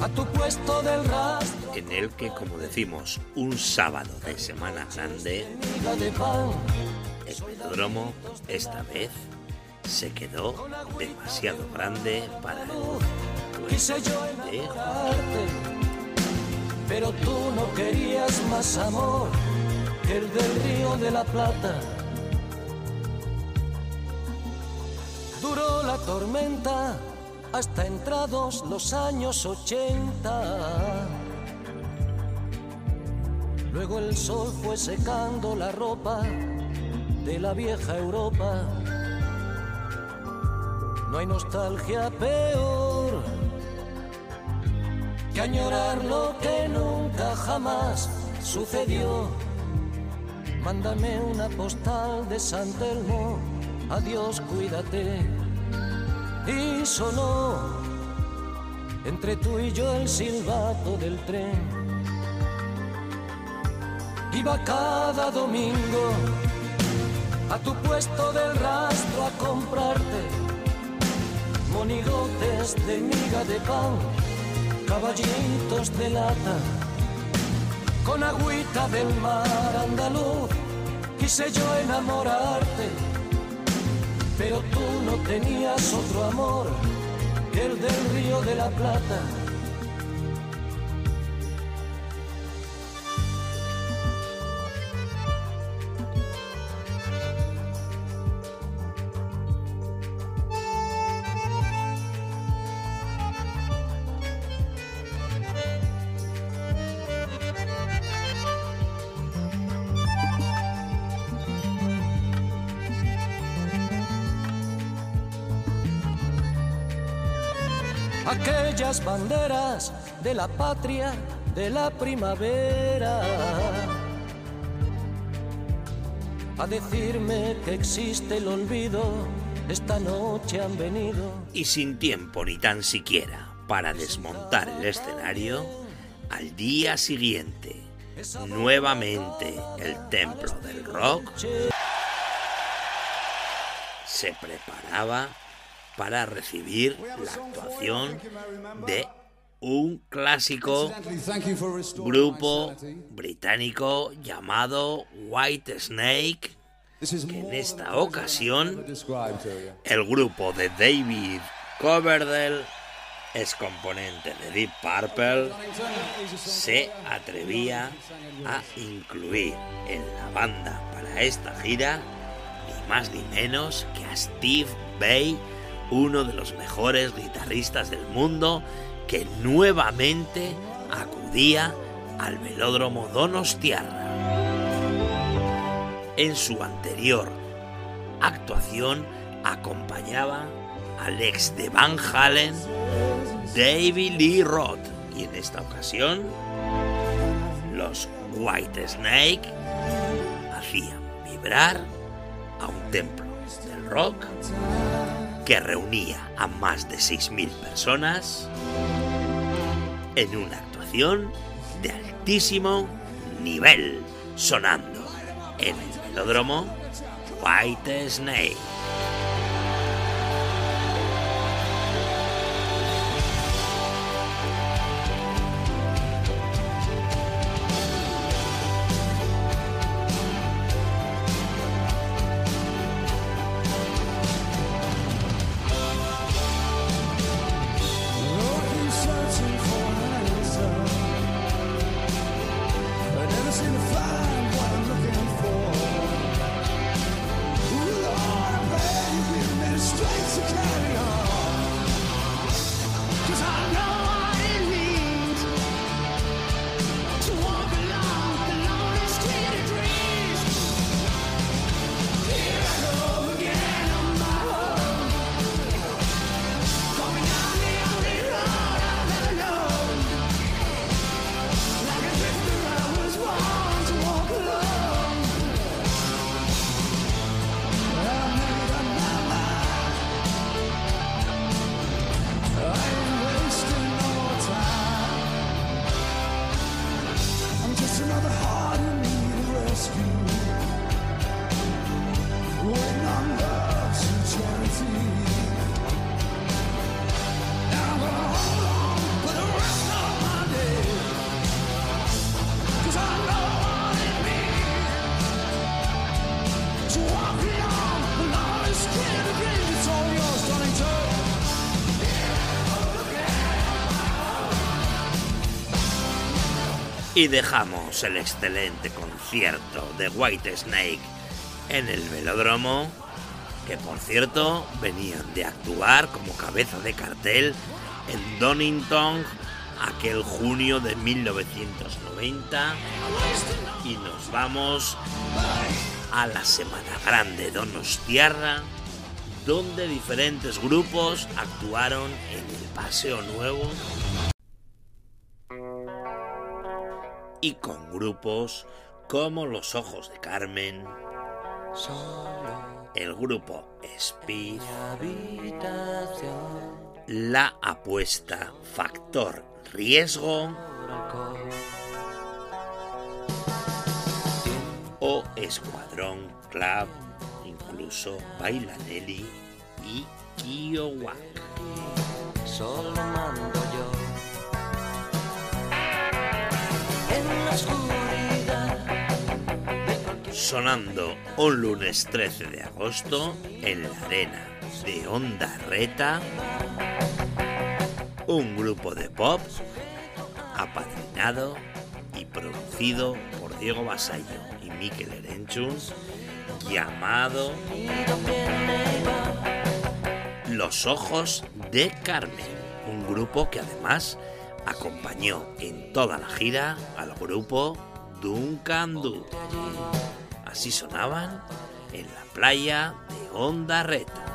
a tu puesto del rastro. en el que, como decimos, un sábado de Semana Grande, velódromo esta vez se quedó demasiado grande para Quise yo enamorarte, pero tú no querías más amor que el del río de la Plata. Duró la tormenta hasta entrados los años 80. Luego el sol fue secando la ropa de la vieja Europa. No hay nostalgia peor que añorar lo que nunca jamás sucedió. Mándame una postal de San Telmo, adiós, cuídate. Y sonó entre tú y yo el silbato del tren. Iba cada domingo a tu puesto del rastro a comprarte monigotes de miga de pan, caballitos de lata, con agüita del mar andaluz. Quise yo enamorarte, pero tú no tenías otro amor que el del río de la Plata. Aquellas banderas de la patria de la primavera. A decirme que existe el olvido, esta noche han venido. y sin tiempo ni tan siquiera para desmontar el escenario, al día siguiente, nuevamente el templo del rock se preparaba para recibir la actuación de un clásico grupo británico llamado White Snake, que en esta ocasión el grupo de David Coverdale, ex componente de Deep Purple, se atrevía a incluir en la banda para esta gira ni más ni menos que a Steve Bay, uno de los mejores guitarristas del mundo, que nuevamente acudía al velódromo Donostiarra. En su anterior actuación acompañaba al ex de Van Halen, David Lee Roth, y en esta ocasión los White Snake hacían vibrar a un templo del rock que reunía a más de 6.000 personas en una actuación de altísimo nivel, sonando en el velódromo White Snake. Y dejamos el excelente concierto de White Snake en el velódromo, que por cierto venían de actuar como cabeza de cartel en Donington aquel junio de 1990 y nos vamos a la Semana Grande Donostiarra donde diferentes grupos actuaron en el Paseo Nuevo y con grupos como Los Ojos de Carmen, el grupo Speed, La Apuesta Factor Riesgo o Escuadrón Club, incluso Bailanelli y Kiowak. Solo mando yo sonando un lunes 13 de agosto en la arena de Onda Reta, un grupo de pop apadrinado y producido por Diego Basallo y Miquel Erenchun, llamado Los Ojos de Carmen, un grupo que además acompañó en toda la gira al grupo Duncan Du. Así sonaban en la playa de Onda Reta.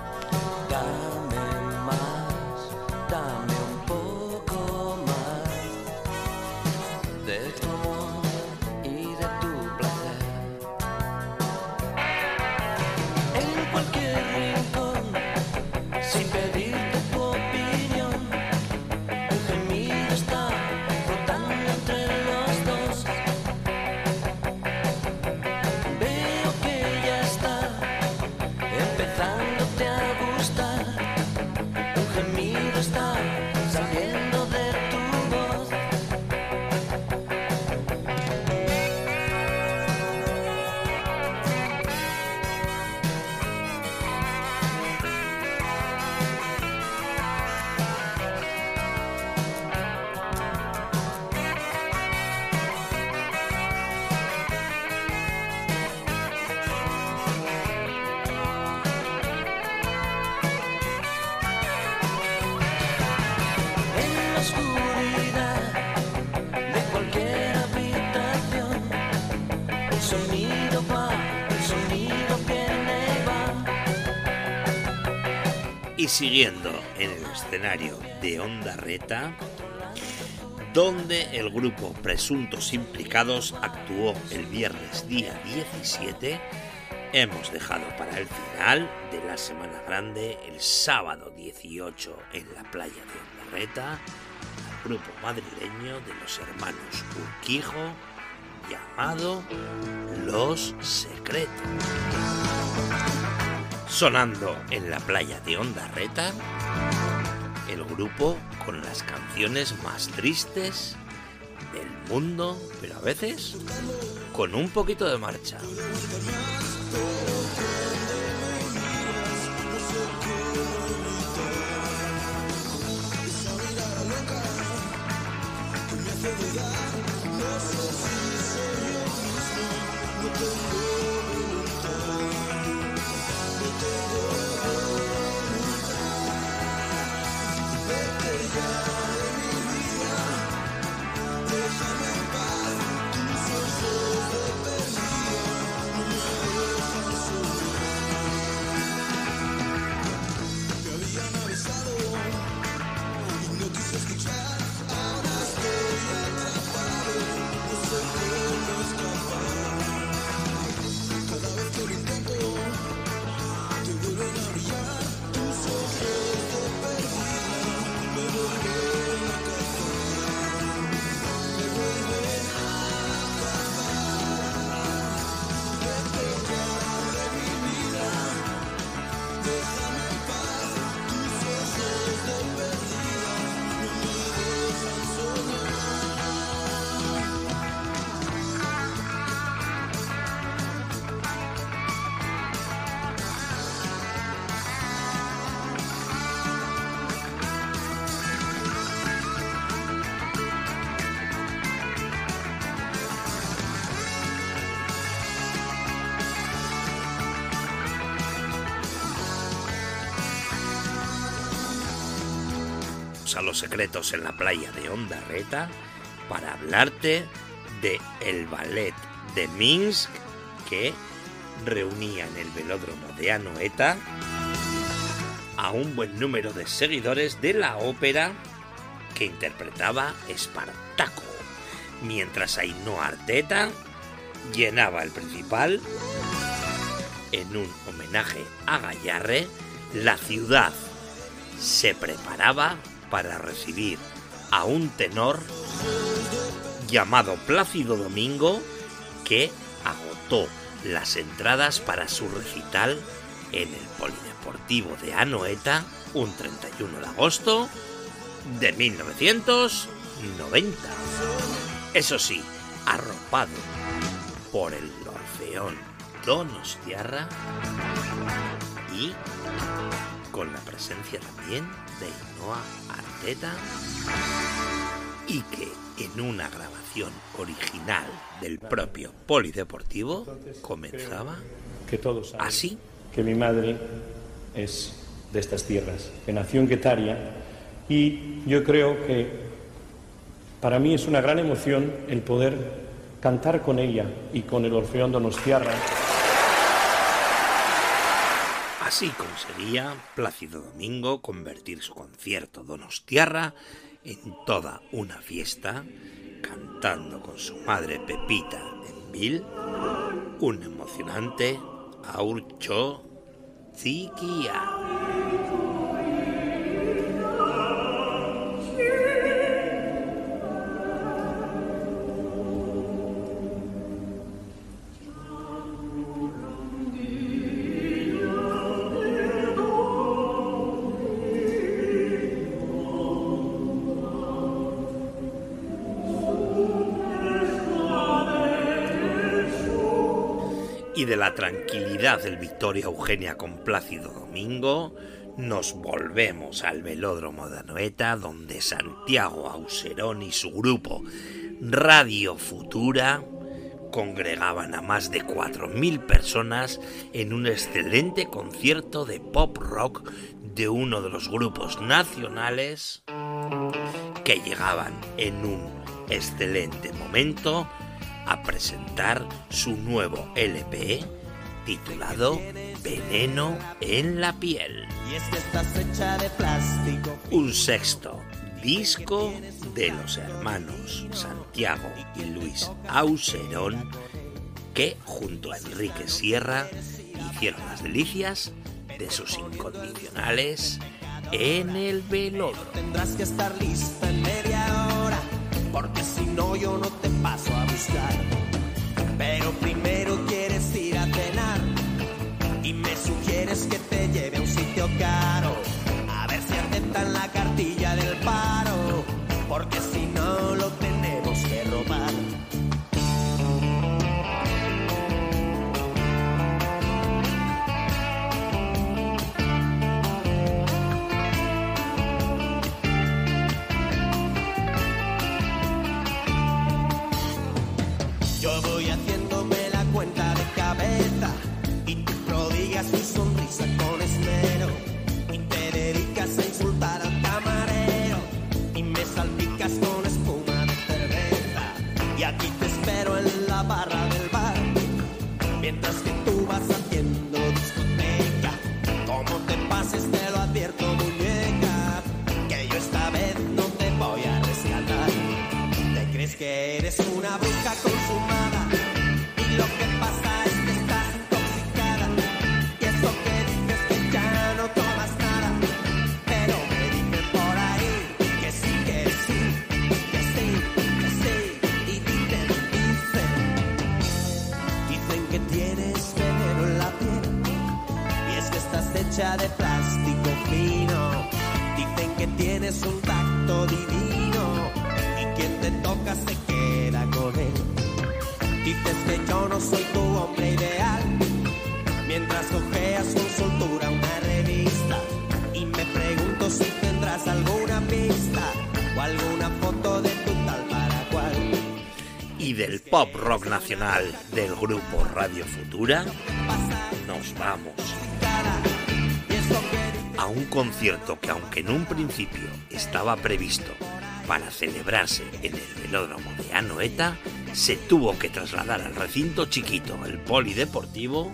Y siguiendo en el escenario de Onda Reta, donde el grupo Presuntos Implicados actuó el viernes día 17, hemos dejado para el final de la Semana Grande, el sábado 18 en la playa de Onda Reta, al grupo madrileño de los hermanos Urquijo, llamado Los Secretos. Sonando en la playa de Onda Reta, el grupo con las canciones más tristes del mundo, pero a veces con un poquito de marcha. Secretos en la playa de Ondarreta para hablarte de el ballet de Minsk que reunía en el velódromo de Anoeta a un buen número de seguidores de la ópera que interpretaba Espartaco, mientras Ainhoa Arteta llenaba el principal en un homenaje a Gallarre, la ciudad se preparaba para recibir a un tenor llamado Plácido Domingo que agotó las entradas para su recital en el Polideportivo de Anoeta un 31 de agosto de 1990. Eso sí, arropado por el Orfeón Donostiarra y con la presencia también de Ainhoa Arteta y que en una grabación original del propio Polideportivo comenzaba que todos saben así. que mi madre es de estas tierras, que nació en Guetaria y yo creo que para mí es una gran emoción el poder cantar con ella y con el Orfeón Donostiarra. Así conseguía Plácido Domingo convertir su concierto Donostiarra en toda una fiesta, cantando con su madre Pepita en Vil un emocionante Aurcho Zikia. La tranquilidad del Victoria Eugenia con Plácido Domingo, nos volvemos al velódromo de Anoeta, donde Santiago Auserón y su grupo Radio Futura congregaban a más de 4.000 personas en un excelente concierto de pop rock de uno de los grupos nacionales que llegaban en un excelente momento a presentar su nuevo LP titulado Veneno en la piel. Un sexto disco de los hermanos Santiago y Luis Auserón que junto a Enrique Sierra hicieron las delicias de sus incondicionales en el velódromo. Tendrás que estar lista en media hora, porque si no yo no te paso a buscar. Pero primero quieres ir a cenar y me sugieres que te lleve a un sitio caro. A ver si aceptan la cartilla del paro, porque si no Mientras que tú vas haciendo discoteca. Como te pases, te lo advierto, muñeca. Que yo esta vez no te voy a rescatar. Te crees que eres una bruja consumada. Pop rock nacional del grupo Radio Futura, nos vamos. A un concierto que aunque en un principio estaba previsto para celebrarse en el velódromo de Anoeta, se tuvo que trasladar al recinto chiquito, el polideportivo,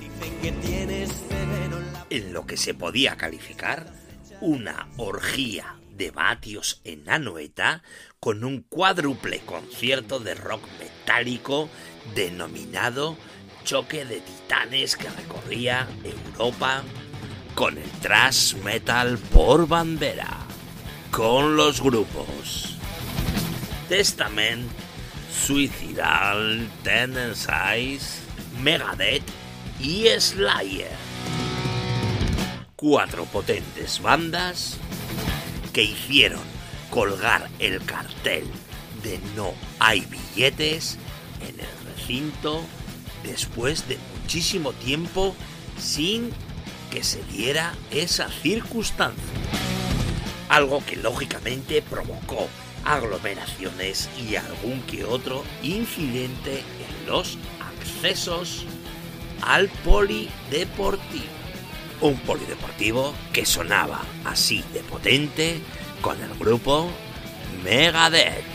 en lo que se podía calificar una orgía de vatios en Anoeta con un cuádruple concierto de rock denominado Choque de Titanes que recorría Europa con el thrash metal por bandera, con los grupos. Testament, Suicidal, Tendencies, Megadeth y Slayer. Cuatro potentes bandas que hicieron colgar el cartel de no hay billetes en el recinto después de muchísimo tiempo sin que se diera esa circunstancia. Algo que lógicamente provocó aglomeraciones y algún que otro incidente en los accesos al polideportivo un polideportivo que sonaba así de potente con el grupo Megadeth.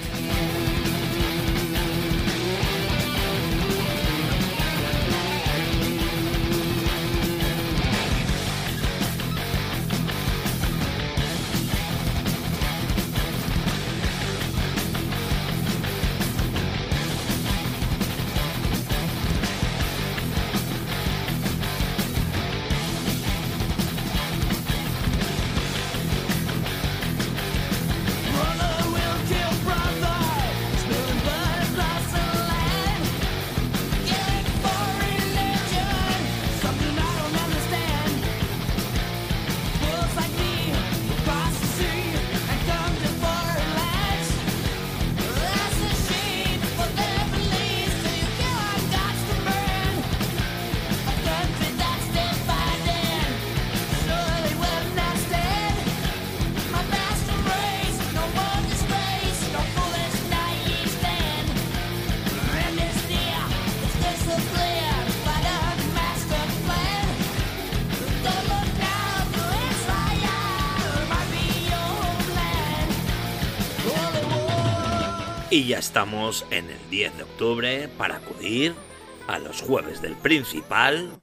Y ya estamos en el 10 de octubre para acudir a los jueves del Principal,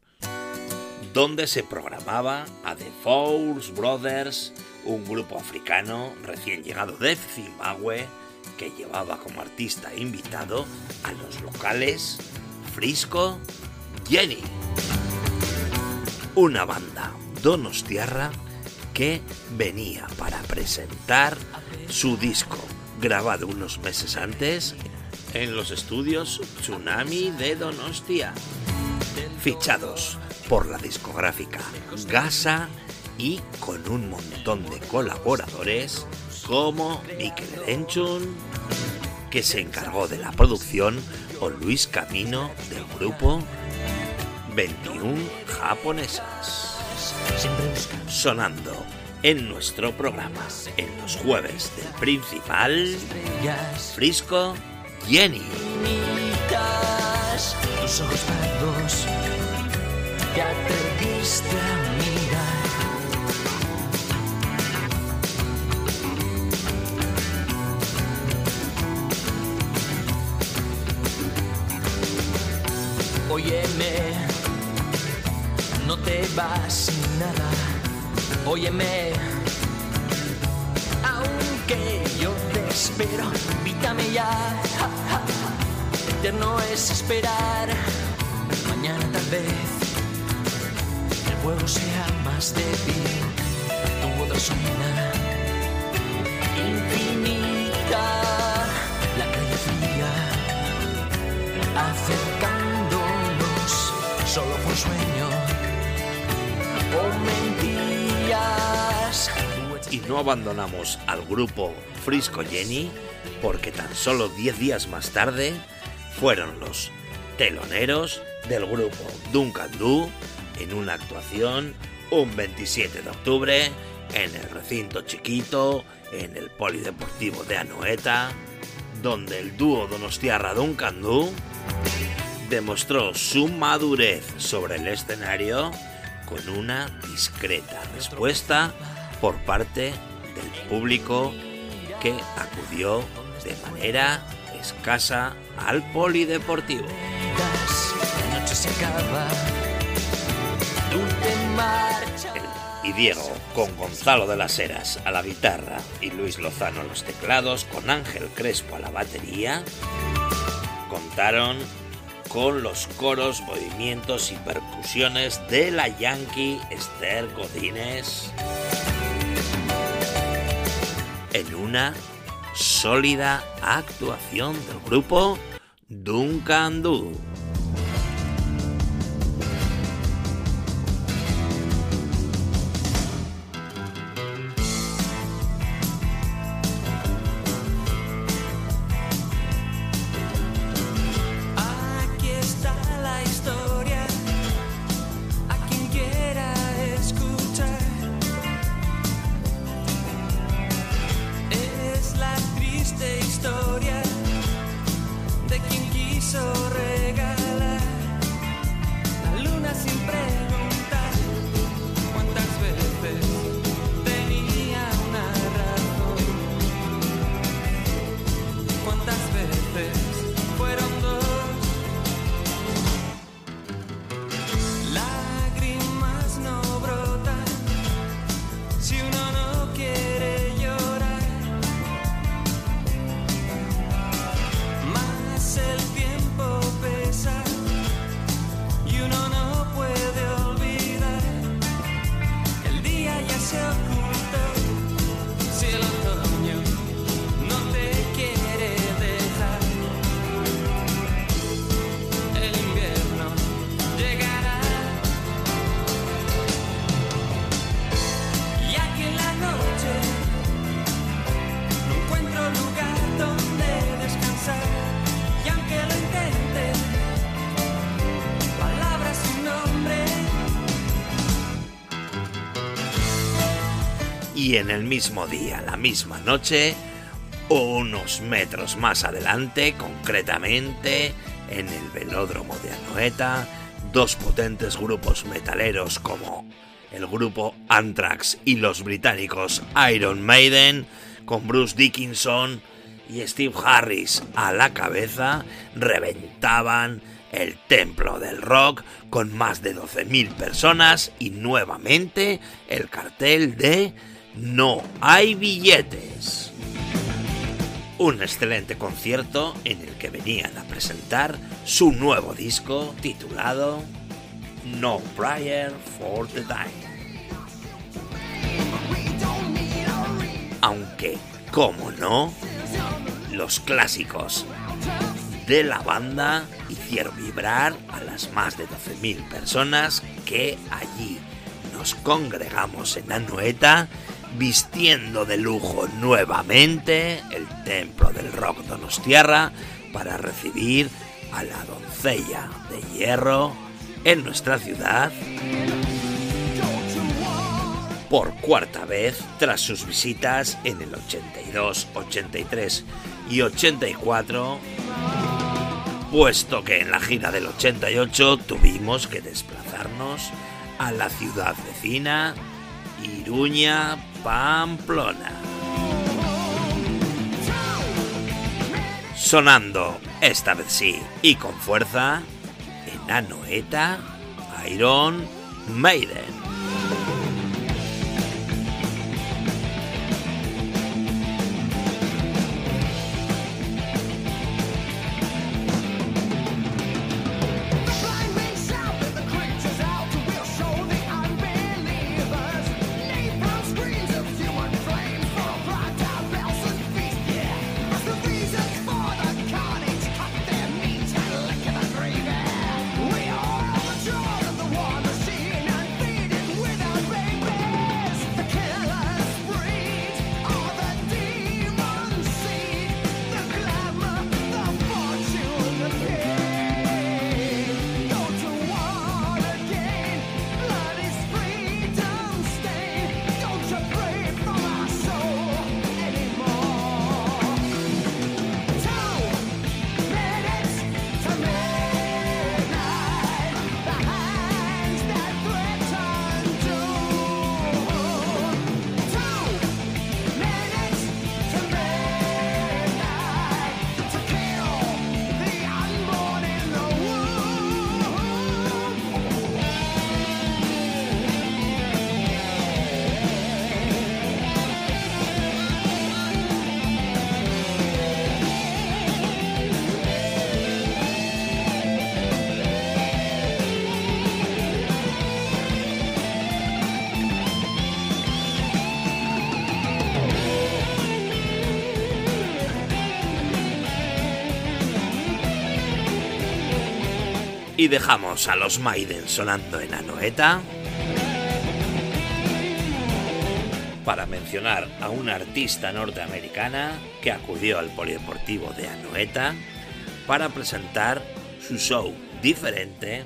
donde se programaba a The Fowles Brothers, un grupo africano recién llegado de Zimbabue que llevaba como artista invitado a los locales Frisco Jenny, una banda donostiarra que venía para presentar su disco grabado unos meses antes en los estudios Tsunami de Donostia, fichados por la discográfica Gasa y con un montón de colaboradores como Mikel Erenchun, que se encargó de la producción, o Luis Camino del grupo 21 japonesas. Sonando en nuestro programa en los jueves del principal Frisco Jenny. Tus ojos pardos, te atreviste a mirar. Óyeme, no te vas sin nada. Óyeme, aunque yo te espero, invítame ya. Eterno es esperar. Mañana tal vez el fuego sea más débil. Tu otra sombra infinita, la calle fría, acercándonos. Solo un sueño o mentiras. Y no abandonamos al grupo Frisco Jenny porque tan solo 10 días más tarde fueron los teloneros del grupo Duncan Du en una actuación un 27 de octubre en el recinto chiquito, en el polideportivo de Anoeta, donde el dúo Donostiarra Duncan Du demostró su madurez sobre el escenario con una discreta respuesta por parte del público que acudió de manera escasa al polideportivo. Y Diego, con Gonzalo de las Heras a la guitarra y Luis Lozano a los teclados, con Ángel Crespo a la batería, contaron con los coros, movimientos y percusiones de la Yankee Esther Godínez en una sólida actuación del grupo Duncan Du. En el mismo día, la misma noche, unos metros más adelante, concretamente en el velódromo de Anoeta, dos potentes grupos metaleros como el grupo Anthrax y los británicos Iron Maiden, con Bruce Dickinson y Steve Harris a la cabeza, reventaban el templo del rock con más de 12.000 personas y nuevamente el cartel de No hay billetes. Un excelente concierto en el que venían a presentar su nuevo disco titulado No Prayer for the Dying. Aunque, como no, los clásicos de la banda hicieron vibrar a las más de 12.000 personas que allí nos congregamos en Anoeta vistiendo de lujo nuevamente el templo del rock Donostiarra para recibir a la doncella de hierro en nuestra ciudad por cuarta vez tras sus visitas en el 82, 83 y 84, puesto que en la gira del 88 tuvimos que desplazarnos a la ciudad vecina, Iruña, Pamplona. Sonando, esta vez sí, y con fuerza, en en Anoeta, Iron Maiden. Dejamos a los Maiden sonando en Anoeta para mencionar a una artista norteamericana que acudió al Polideportivo de Anoeta para presentar su show diferente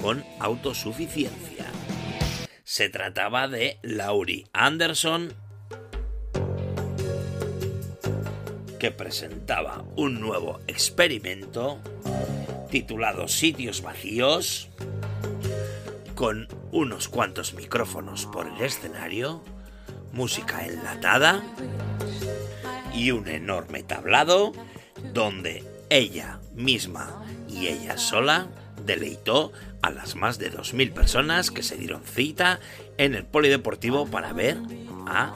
con autosuficiencia. Se trataba de Laurie Anderson que presentaba un nuevo experimento titulado Sitios Vacíos, con unos cuantos micrófonos por el escenario, música enlatada y un enorme tablado donde ella misma y ella sola deleitó a las más de 2.000 personas que se dieron cita en el polideportivo para ver a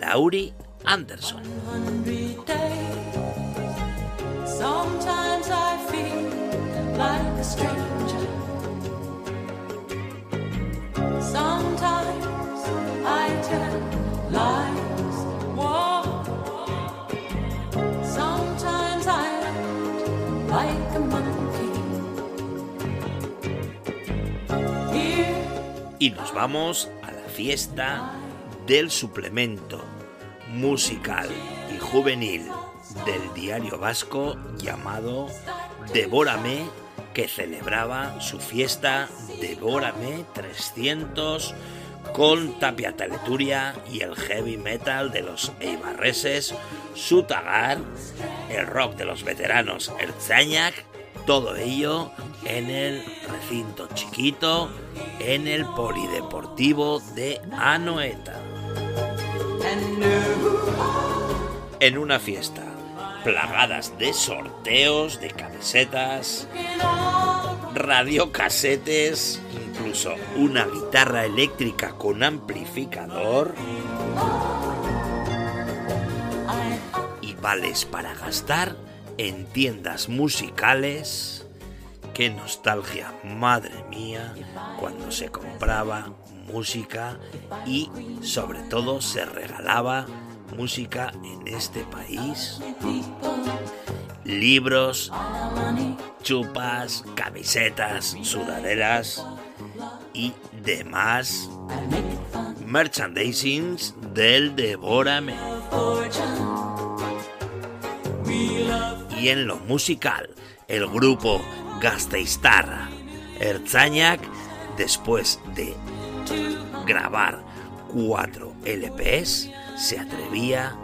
Laurie Anderson. Like a stranger. Sometimes I tell lies. Whoa. Sometimes I act like a monkey. Here. Y nos vamos a la fiesta del suplemento musical y juvenil del diario vasco llamado Devórame que celebraba su fiesta Devórame 300 con Tapia Teleturia y el heavy metal de los Eibarreses, Sutagar, el rock de los veteranos Erzañac, todo ello en el recinto chiquito, en el polideportivo de Anoeta. En una fiesta plagadas de sorteos, de camisetas, radiocasetes, incluso una guitarra eléctrica con amplificador y vales para gastar en tiendas musicales. Qué nostalgia, madre mía, cuando se compraba música y sobre todo se regalaba música en este país. Libros, chupas, camisetas, sudaderas y demás merchandising del Devórame. Y en lo musical, el grupo Gasteiztarra Erzañac, después de grabar cuatro LPs, se atrevía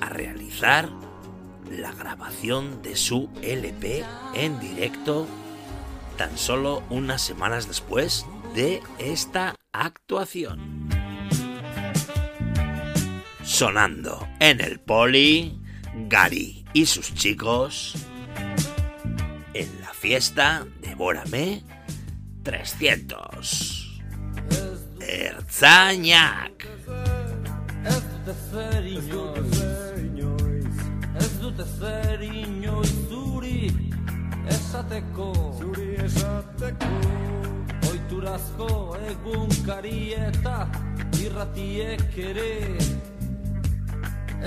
a realizar la grabación de su LP en directo tan solo unas semanas después de esta actuación. Sonando en el poli, Gary y sus chicos, en la fiesta Devórame 300. Ertzainak. Inoiz Ez dute zer inoiz zuri esateko Zuri esateko Oiturazko egunkari eta irratiek ere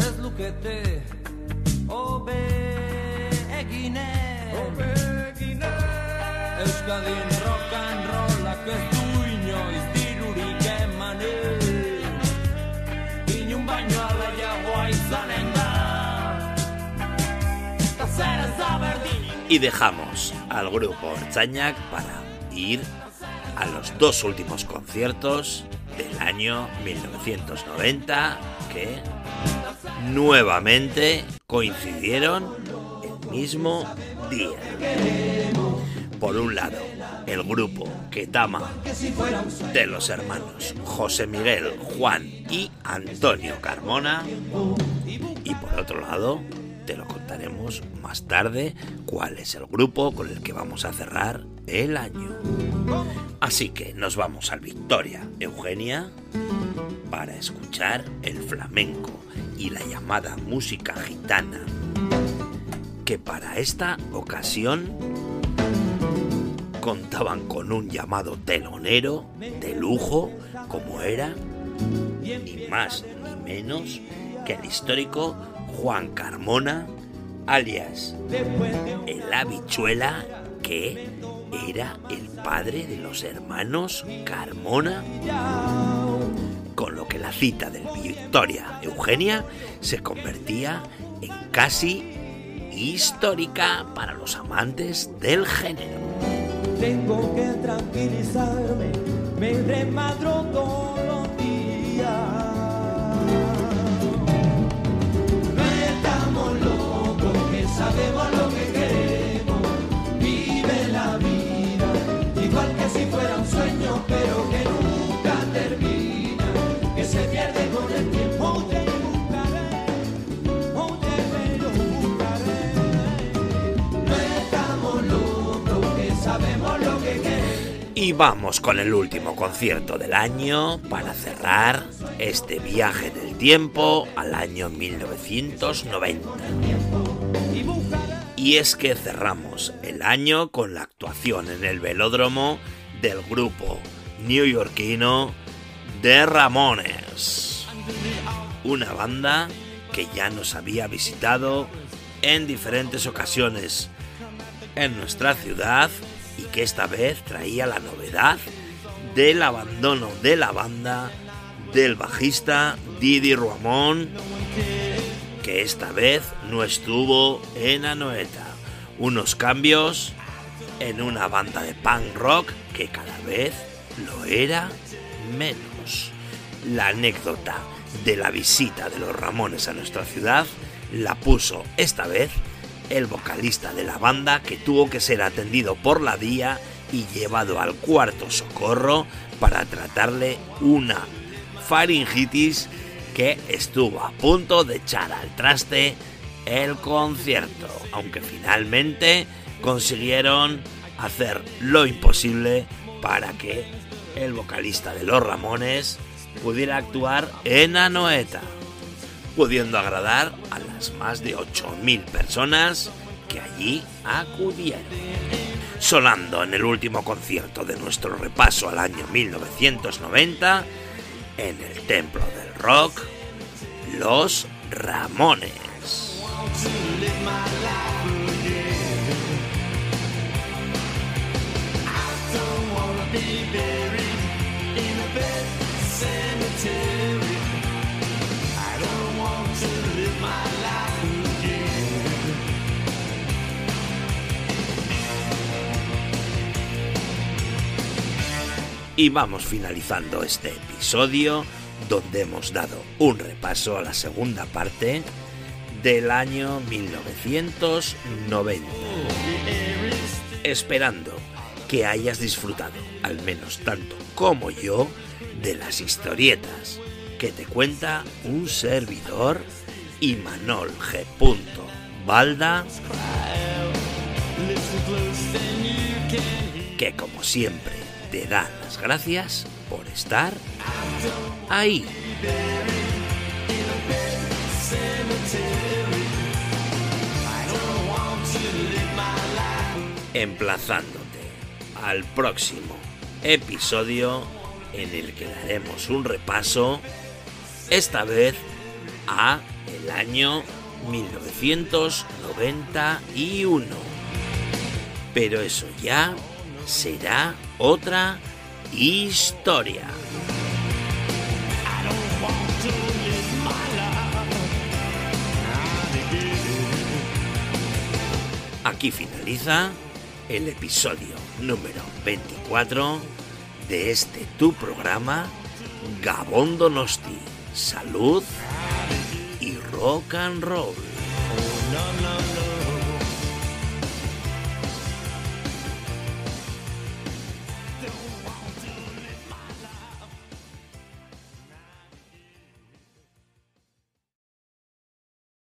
Ez lukete Obe eginen Obe eginen Euskadin rock and rollak ez Y dejamos al grupo Ertzainak para ir a los dos últimos conciertos del año 1990 que nuevamente coincidieron el mismo día. Por un lado, el grupo Ketama de los hermanos José Miguel, Juan y Antonio Carmona. Y por otro lado, te lo contaremos más tarde cuál es el grupo con el que vamos a cerrar el año. Así que nos vamos al Victoria Eugenia para escuchar el flamenco y la llamada música gitana, que para esta ocasión contaban con un llamado telonero de lujo como era ni más ni menos que el histórico Juan Carmona, alias el habichuela, que era el padre de los hermanos Carmona, con lo que la cita del Victoria Eugenia se convertía en casi histórica para los amantes del género. Tengo que tranquilizarme, me remadro todos los días. Y vamos con el último concierto del año para cerrar este viaje del tiempo al año 1990. Y es que cerramos el año con la actuación en el velódromo del grupo neoyorquino The Ramones. Una banda que ya nos había visitado en diferentes ocasiones en nuestra ciudad y que esta vez traía la novedad del abandono de la banda del bajista Didi Ramón, que esta vez no estuvo en Anoeta. Unos cambios en una banda de punk rock que cada vez lo era menos. La anécdota de la visita de los Ramones a nuestra ciudad la puso esta vez el vocalista de la banda que tuvo que ser atendido por la DIA y llevado al cuarto socorro para tratarle una faringitis que estuvo a punto de echar al traste el concierto, aunque finalmente consiguieron hacer lo imposible para que el vocalista de los Ramones pudiera actuar en Anoeta pudiendo agradar a las más de 8.000 personas que allí acudieron. Sonando en el último concierto de nuestro repaso al año 1990, en el Templo del Rock, Los Ramones. Y vamos finalizando este episodio donde hemos dado un repaso a la segunda parte del año 1990. Esperando que hayas disfrutado, al menos tanto como yo, de las historietas que te cuenta un servidor y Manol G. Balda que como siempre te dan las gracias por estar ahí. Emplazándote al próximo episodio en el que daremos un repaso, esta vez a el año 1991. Pero eso ya será otra historia. Aquí finaliza el episodio número 24 de este tu programa Gabón Donosti. Salud rock and roll. Oh,